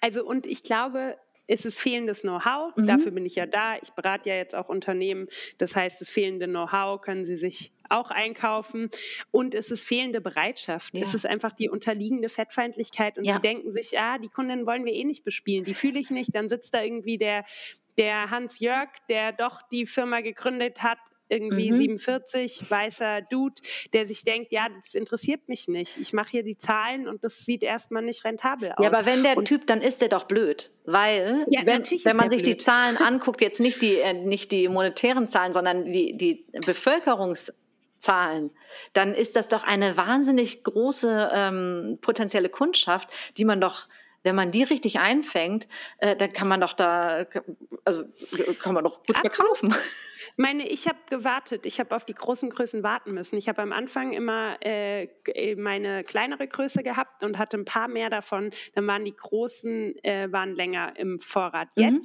also und ich glaube, es ist fehlendes Know-how. Mhm. Dafür bin ich ja da. Ich berate ja jetzt auch Unternehmen. Das heißt, das fehlende Know-how können sie sich auch einkaufen. Und es ist fehlende Bereitschaft. Ja. Es ist einfach die unterliegende Fettfeindlichkeit. Und Ja. sie denken sich, ah, die Kunden wollen wir eh nicht bespielen. Die fühle ich nicht. Dann sitzt da irgendwie der, der Hans Jörg, der doch die Firma gegründet hat, irgendwie Mhm. 47, weißer Dude, der sich denkt, ja, das interessiert mich nicht. Ich mache hier die Zahlen und das sieht erstmal nicht rentabel aus. Ja, aber wenn der Und- Typ, dann ist der doch blöd, weil Ja, wenn, wenn man sich die blöd. Zahlen anguckt, jetzt nicht die äh, nicht die monetären Zahlen, sondern die die Bevölkerungszahlen, dann ist das doch eine wahnsinnig große ähm, potenzielle Kundschaft, die man doch wenn man die richtig einfängt, äh, dann kann man doch da, also kann man doch gut Absolut. verkaufen. Meine, ich habe gewartet. Ich habe auf die großen Größen warten müssen. Ich habe am Anfang immer äh, meine kleinere Größe gehabt und hatte ein paar mehr davon. Dann waren die großen äh, waren länger im Vorrat. Mhm.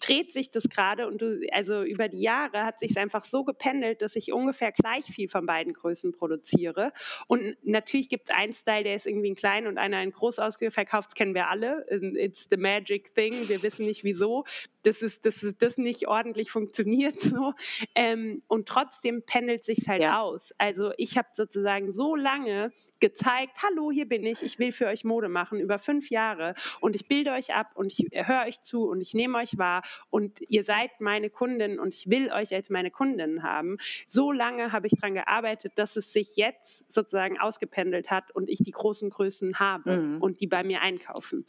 Dreht sich das gerade und du, also über die Jahre hat sich einfach so gependelt, dass ich ungefähr gleich viel von beiden Größen produziere. Und natürlich gibt es einen Style, der ist irgendwie in klein und einer in groß ausverkauft. Das kennen wir alle. It's the magic thing. Wir wissen nicht wieso. Das ist, das ist das nicht ordentlich funktioniert so. Ähm, und trotzdem pendelt sich halt Ja. aus. Also ich habe sozusagen so lange gezeigt, hallo, hier bin ich, ich will für euch Mode machen, über fünf Jahre und ich bilde euch ab und ich höre euch zu und ich nehme euch wahr und ihr seid meine Kundin und ich will euch als meine Kundin haben. So lange habe ich daran gearbeitet, dass es sich jetzt sozusagen ausgependelt hat und ich die großen Größen habe Mhm. und die bei mir einkaufen.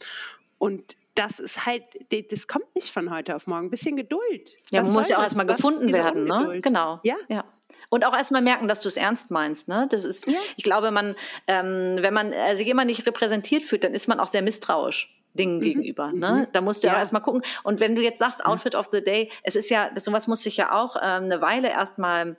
Und das ist halt, das kommt nicht von heute auf morgen. Ein bisschen Geduld. Ja, man muss ja auch erstmal gefunden diese werden, ne? Genau. Ja. ja. Und auch erstmal merken, dass du es ernst meinst, ne? Das ist, Ja. ich glaube, man, ähm, wenn man äh, sich immer nicht repräsentiert fühlt, dann ist man auch sehr misstrauisch. Dingen gegenüber. Ne? mhm. Da musst du ja auch Ja. erstmal gucken. Und wenn du jetzt sagst, Outfit of the Day, es ist ja, sowas muss sich ja auch ähm, eine Weile erstmal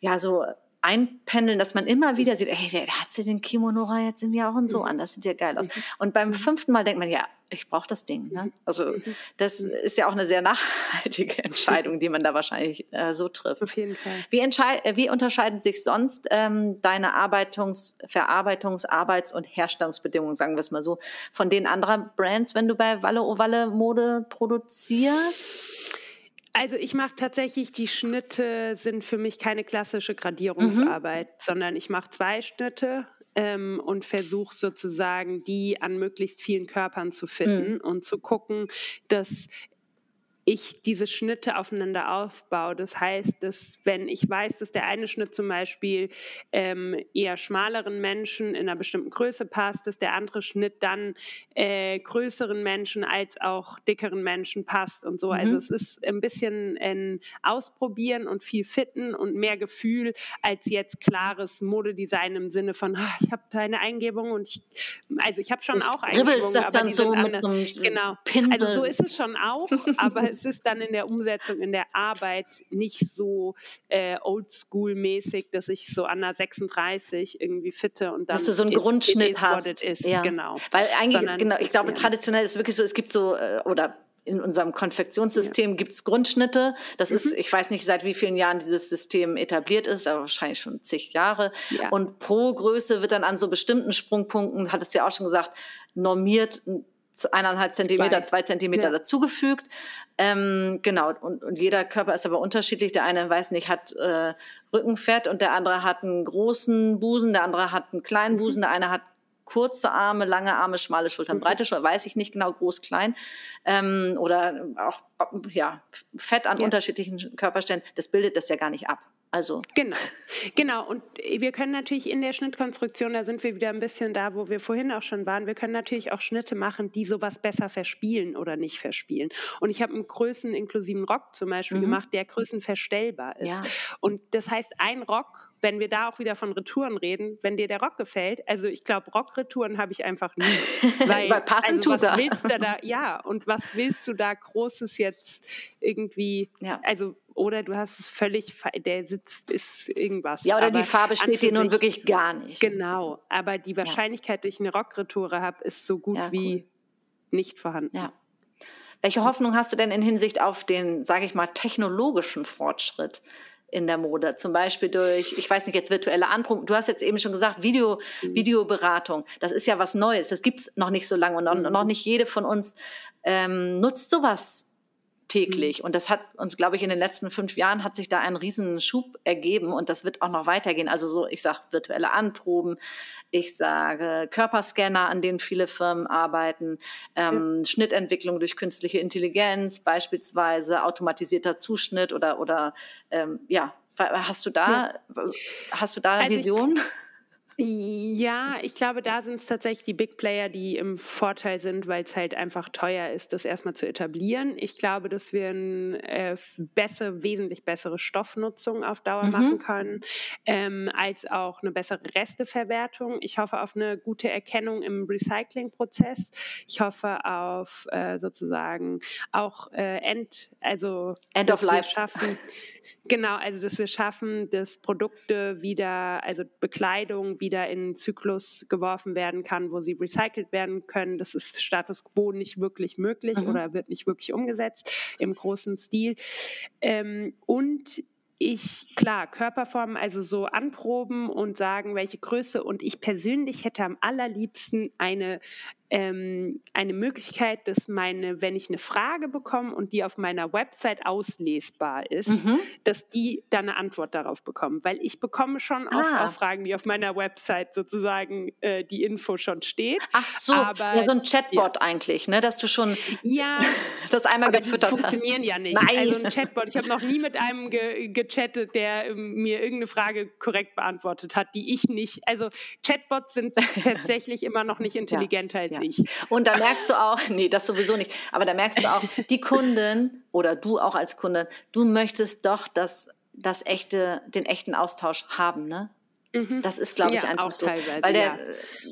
ja so einpendeln, dass man immer wieder sieht, ey, der, der hat sie den Kimonora jetzt im Jahr auch und so Mhm. an, das sieht ja geil aus. Und beim fünften Mal denkt man, ja, ich brauche das Ding. Ne? Also Mhm. das ist ja auch eine sehr nachhaltige Entscheidung, die man da wahrscheinlich äh, so trifft. Auf jeden Fall. Wie, äh, wie unterscheiden sich sonst ähm, deine Arbeitungs-, Verarbeitungs-, Arbeits- und Herstellungsbedingungen, sagen wir es mal so, von den anderen Brands, wenn du bei Walle Ovalle Mode produzierst? Also ich mache tatsächlich, die Schnitte sind für mich keine klassische Gradierungsarbeit, sondern ich mache zwei Schnitte ähm, und versuche sozusagen, die an möglichst vielen Körpern zu finden und zu gucken, dass ich diese Schnitte aufeinander aufbaue. Das heißt, dass wenn ich weiß, dass der eine Schnitt zum Beispiel ähm, eher schmaleren Menschen in einer bestimmten Größe passt, dass der andere Schnitt dann äh, größeren Menschen als auch dickeren Menschen passt und so. Also Mhm. es ist ein bisschen ein Ausprobieren und viel Fitten und mehr Gefühl als jetzt klares Modedesign im Sinne von, ah, ich habe eine Eingebung und ich, also ich habe schon Du auch Eingebungen, das aber dann so mit so einem Genau. Pinsel. Also so ist es schon auch, aber es ist dann in der Umsetzung, in der Arbeit nicht so äh, oldschool-mäßig, dass ich so an der 36 irgendwie fitte und dann dass du so einen it- it Grundschnitt hast. it is, ja. Genau. Weil eigentlich, Sondern genau, ich ist glaube, ja- traditionell ist wirklich so, es gibt so, äh, oder in unserem Konfektionssystem gibt es Grundschnitte. Das ist, Mhm. ich weiß nicht, seit wie vielen Jahren dieses System etabliert ist, aber wahrscheinlich schon zig Jahre. Ja. Und pro Größe wird dann an so bestimmten Sprungpunkten, hattest du ja auch schon gesagt, normiert eineinhalb Zentimeter, Zwei. zwei Zentimeter Ja. dazugefügt. Ähm, genau, und, und jeder Körper ist aber unterschiedlich. Der eine, weiß nicht, hat äh, Rückenfett und der andere hat einen großen Busen, der andere hat einen kleinen Mhm. Busen, der eine hat kurze Arme, lange Arme, schmale Schultern, Mhm. breite Schultern, weiß ich nicht genau, groß, klein. Ähm, oder auch ja, Fett an Ja. unterschiedlichen Körperstellen, das bildet das ja gar nicht ab. Also. Genau, genau. Und wir können natürlich in der Schnittkonstruktion, da sind wir wieder ein bisschen da, wo wir vorhin auch schon waren, wir können natürlich auch Schnitte machen, die sowas besser verspielen oder nicht verspielen. Und ich habe einen größeninklusiven Rock zum Beispiel mhm. gemacht, der größenverstellbar ist. Ja. Und das heißt, ein Rock wenn wir da auch wieder von Retouren reden, wenn dir der Rock gefällt, also ich glaube, Rockretouren habe ich einfach nie. Weil, Weil passend also, was willst du da, ja, und was willst du da Großes jetzt irgendwie, ja. also oder du hast es völlig, der sitzt, ist irgendwas. Ja, oder aber die Farbe steht dir nun wirklich gar nicht. Genau, aber die Wahrscheinlichkeit, ja. dass ich eine Rockretoure habe, ist so gut ja, wie cool. nicht vorhanden. Ja. Welche Hoffnung hast du denn in Hinsicht auf den, sage ich mal, technologischen Fortschritt? In der Mode. Zum Beispiel durch, ich weiß nicht, jetzt virtuelle Anproben. Du hast jetzt eben schon gesagt, Video, mhm. Videoberatung. Das ist ja was Neues. Das gibt es noch nicht so lange und noch, mhm. noch nicht jede von uns ähm, nutzt sowas täglich. Mhm. Und das hat uns, glaube ich, in den letzten fünf Jahren hat sich da ein Riesenschub ergeben und das wird auch noch weitergehen. Also so, ich sage virtuelle Anproben, ich sage Körperscanner, an denen viele Firmen arbeiten, ähm, ja. Schnittentwicklung durch künstliche Intelligenz, beispielsweise automatisierter Zuschnitt oder, oder ähm, ja, hast du da, ja. hast du da also Vision? Ja, ich glaube, da sind es tatsächlich die Big Player, die im Vorteil sind, weil es halt einfach teuer ist, das erstmal zu etablieren. Ich glaube, dass wir eine äh, bessere, wesentlich bessere Stoffnutzung auf Dauer mhm. machen können, ähm, als auch eine bessere Resteverwertung. Ich hoffe auf eine gute Erkennung im Recyclingprozess. Ich hoffe auf äh, sozusagen auch äh, End, also End of Life schaffen. Genau, also dass wir schaffen, dass Produkte wieder, also Bekleidung wieder in einen Zyklus geworfen werden kann, wo sie recycelt werden können. Das ist Status quo nicht wirklich möglich mhm. oder wird nicht wirklich umgesetzt im großen Stil. Ähm, und ich, klar, Körperformen, also so anproben und sagen, welche Größe. Und ich persönlich hätte am allerliebsten eine ähm, eine Möglichkeit, dass meine, wenn ich eine Frage bekomme und die auf meiner Website auslesbar ist, mhm. dass die dann eine Antwort darauf bekommen. Weil ich bekomme schon oft ah. auch Fragen, die auf meiner Website sozusagen äh, die Info schon steht. Ach so, aber, ja, so ein Chatbot ja. eigentlich, ne? dass du schon ja, das einmal gefüttert die funktionieren hast. ja nicht. Nein. Also ein Chatbot, ich habe noch nie mit einem ge gechattet, der ähm, mir irgendeine Frage korrekt beantwortet hat, die ich nicht, also Chatbots sind tatsächlich immer noch nicht intelligenter ja. als ja. ich. Und da merkst du auch, nee, das sowieso nicht, aber da merkst du auch, die Kunden oder du auch als Kunde, du möchtest doch das, das echte, den echten Austausch haben, ne? Mhm. Das ist, glaube ich, ja, einfach so. Weil der, ja.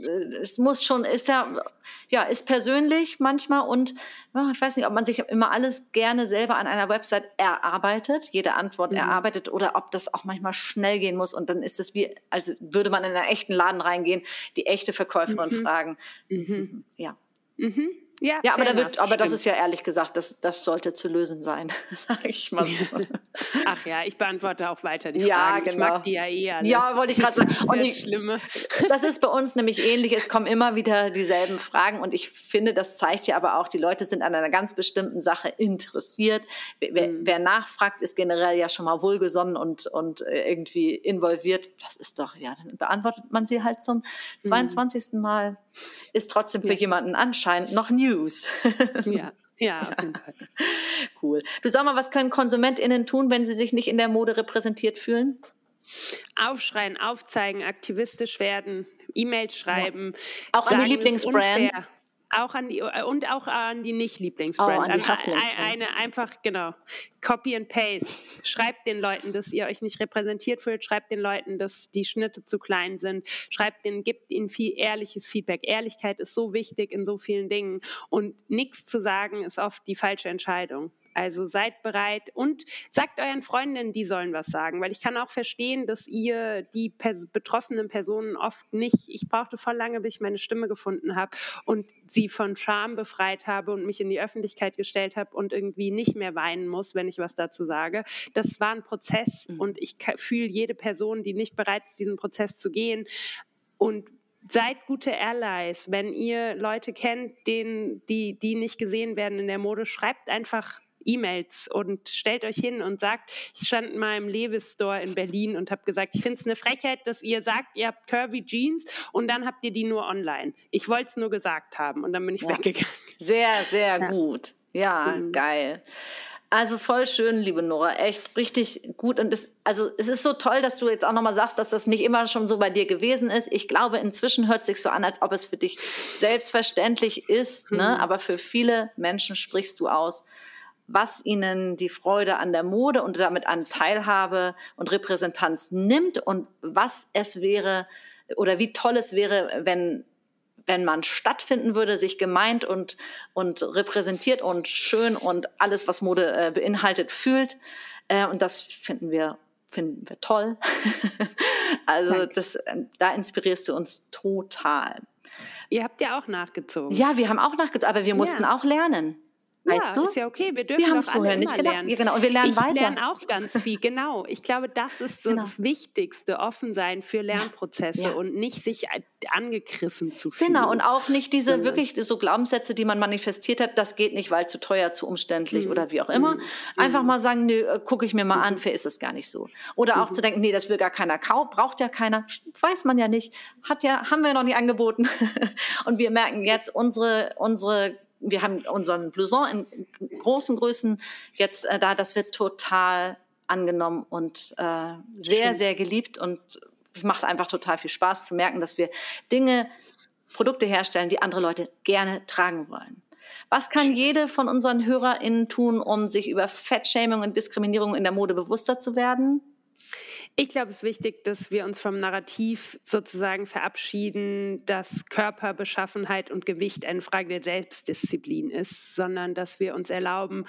Äh, es muss schon, ist ja, ja, ist persönlich manchmal und oh, ich weiß nicht, ob man sich immer alles gerne selber an einer Website erarbeitet, jede Antwort mhm. erarbeitet oder ob das auch manchmal schnell gehen muss und dann ist es wie, als würde man in einen echten Laden reingehen, die echte Verkäuferin mhm. fragen. Mhm. Ja. Mhm. Ja, ja aber, da wird, aber das ist ja ehrlich gesagt, das, das sollte zu lösen sein, sage ich mal so. Ach ja, ich beantworte auch weiter die ja, Fragen. Genau. Ich mag die ja eher. Ne? Ja, wollte ich gerade sagen. Und ich, Schlimme. Das ist bei uns nämlich ähnlich. Es kommen immer wieder dieselben Fragen und ich finde, das zeigt ja aber auch, die Leute sind an einer ganz bestimmten Sache interessiert. Wer, mhm. wer nachfragt, ist generell ja schon mal wohlgesonnen und, und äh, irgendwie involviert. Das ist doch, ja, dann beantwortet man sie halt zum mhm. 22. Mal. Ist trotzdem für ja. jemanden anscheinend noch new News. Ja. Ja, auf jeden Fall. Cool. Du sag mal, was können KonsumentInnen tun, wenn sie sich nicht in der Mode repräsentiert fühlen? Aufschreien, aufzeigen, aktivistisch werden, E-Mails schreiben. Ja. Auch an die Lieblingsbrand. Auch an die, äh, und auch an die Nicht-Lieblingsbrand. Oh, an die also eine, eine einfach, genau, Copy and Paste. Schreibt den Leuten, dass ihr euch nicht repräsentiert fühlt. Schreibt den Leuten, dass die Schnitte zu klein sind. Schreibt denen, gibt ihnen viel ehrliches Feedback. Ehrlichkeit ist so wichtig in so vielen Dingen. Und nichts zu sagen ist oft die falsche Entscheidung. Also seid bereit und sagt euren Freundinnen, die sollen was sagen, weil ich kann auch verstehen, dass ihr die pers betroffenen Personen oft nicht, ich brauchte voll lange, bis ich meine Stimme gefunden habe und sie von Scham befreit habe und mich in die Öffentlichkeit gestellt habe und irgendwie nicht mehr weinen muss, wenn ich was dazu sage. Das war ein Prozess mhm. und ich fühle jede Person, die nicht bereit ist, diesen Prozess zu gehen und seid gute Allies. Wenn ihr Leute kennt, denen, die, die nicht gesehen werden in der Mode, schreibt einfach E-Mails und stellt euch hin und sagt, ich stand mal im Levis Store in Berlin und habe gesagt, ich finde es eine Frechheit, dass ihr sagt, ihr habt curvy Jeans und dann habt ihr die nur online. Ich wollte es nur gesagt haben und dann bin ich ja. weggegangen. Sehr, sehr ja. gut. Ja, mhm. geil. Also voll schön, liebe Nora, echt richtig gut. Und es, also es ist so toll, dass du jetzt auch nochmal sagst, dass das nicht immer schon so bei dir gewesen ist. Ich glaube, inzwischen hört es sich so an, als ob es für dich selbstverständlich ist. Ne? Mhm. Ne? Aber für viele Menschen sprichst du aus, was ihnen die Freude an der Mode und damit an Teilhabe und Repräsentanz nimmt und was es wäre oder wie toll es wäre, wenn wenn man stattfinden würde, sich gemeint und, und repräsentiert und schön und alles, was Mode äh, beinhaltet, fühlt. Äh, und das finden wir, finden wir toll. also das, äh, da inspirierst du uns total. Ihr habt ja auch nachgezogen. Ja, wir haben auch nachgezogen, aber wir mussten ja. auch lernen. Weißt ja, du? ist ja okay. Wir dürfen wir haben es vorher nicht gedacht. Lernen. Ja, genau. Und wir lernen ich weiter. Ich lerne auch ganz viel, genau. Ich glaube, das ist so genau. das Wichtigste, offen sein für Lernprozesse ja. und nicht sich angegriffen zu fühlen. Genau, und auch nicht diese ja. wirklich so Glaubenssätze, die man manifestiert hat, das geht nicht, weil zu teuer, zu umständlich mhm. oder wie auch immer. Mhm. Einfach mhm. mal sagen, nö, äh, gucke ich mir mal an, mhm. für ist es gar nicht so. Oder auch mhm. zu denken, nee, das will gar keiner kaufen, braucht ja keiner, weiß man ja nicht, hat ja, haben wir noch nicht angeboten. und wir merken jetzt, unsere, unsere wir haben unseren Blouson in großen Größen jetzt äh, da. Das wird total angenommen und äh, sehr, Schön. sehr geliebt. Und es macht einfach total viel Spaß zu merken, dass wir Dinge, Produkte herstellen, die andere Leute gerne tragen wollen. Was kann jede von unseren HörerInnen tun, um sich über Fettshaming und Diskriminierung in der Mode bewusster zu werden? Ich glaube, es ist wichtig, dass wir uns vom Narrativ sozusagen verabschieden, dass Körperbeschaffenheit und Gewicht eine Frage der Selbstdisziplin ist, sondern dass wir uns erlauben,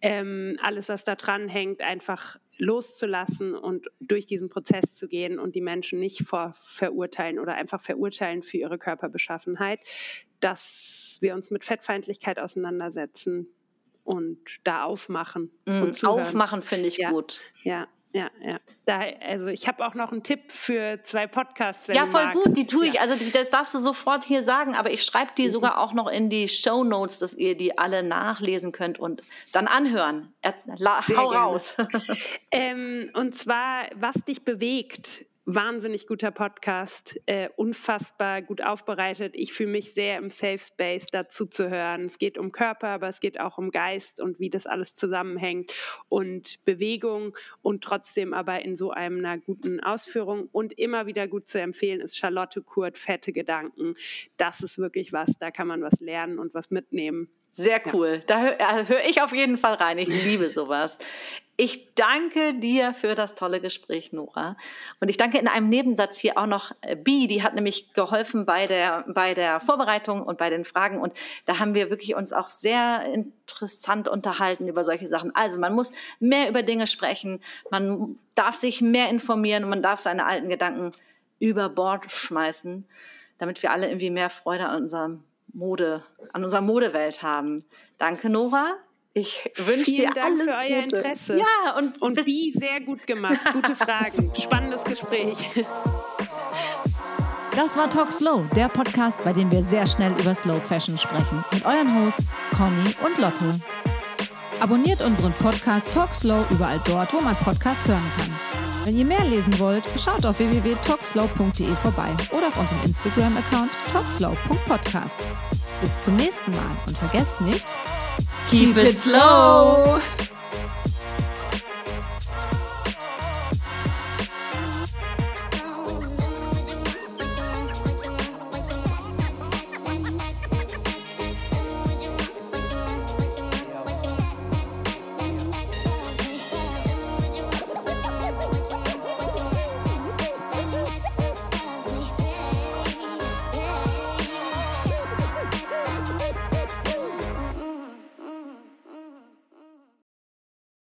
ähm, alles, was da dran hängt, einfach loszulassen und durch diesen Prozess zu gehen und die Menschen nicht vor verurteilen oder einfach verurteilen für ihre Körperbeschaffenheit, dass wir uns mit Fettfeindlichkeit auseinandersetzen und da aufmachen. Mm, aufmachen finde ich ja, gut. Ja, ja, ja. Da, also ich habe auch noch einen Tipp für zwei Podcasts. ja, voll magst. gut, die tue ich. Ja. Also das darfst du sofort hier sagen, aber ich schreibe die mhm. sogar auch noch in die Show Notes, dass ihr die alle nachlesen könnt und dann anhören. hau raus. ähm, und zwar, was dich bewegt wahnsinnig guter Podcast, äh, unfassbar gut aufbereitet. Ich fühle mich sehr im Safe Space dazu zu hören. Es geht um Körper, aber es geht auch um Geist und wie das alles zusammenhängt und Bewegung und trotzdem aber in so einer guten Ausführung und immer wieder gut zu empfehlen ist Charlotte Kurt, Fette Gedanken. Das ist wirklich was, da kann man was lernen und was mitnehmen. Sehr cool. Ja. Da höre hör ich auf jeden Fall rein. Ich liebe sowas. Ich danke dir für das tolle Gespräch, Nora. Und ich danke in einem Nebensatz hier auch noch äh, Bi, die hat nämlich geholfen bei der, bei der Vorbereitung und bei den Fragen. Und da haben wir wirklich uns auch sehr interessant unterhalten über solche Sachen. Also man muss mehr über Dinge sprechen, man darf sich mehr informieren und man darf seine alten Gedanken über Bord schmeißen, damit wir alle irgendwie mehr Freude an unserem Mode, an unserer Modewelt haben. Danke, Nora. Ich wünsche dir Dank alles für euer Gute. Interesse. Ja, und, und wie sehr gut gemacht. Gute Fragen. Spannendes Gespräch. Das war Talk Slow, der Podcast, bei dem wir sehr schnell über Slow Fashion sprechen. Mit euren Hosts Conny und Lotte. Abonniert unseren Podcast Talk Slow überall dort, wo man Podcasts hören kann. Wenn ihr mehr lesen wollt, schaut auf www.talkslow.de vorbei oder auf unserem Instagram-Account talkslow.podcast. Bis zum nächsten Mal und vergesst nicht, keep it slow!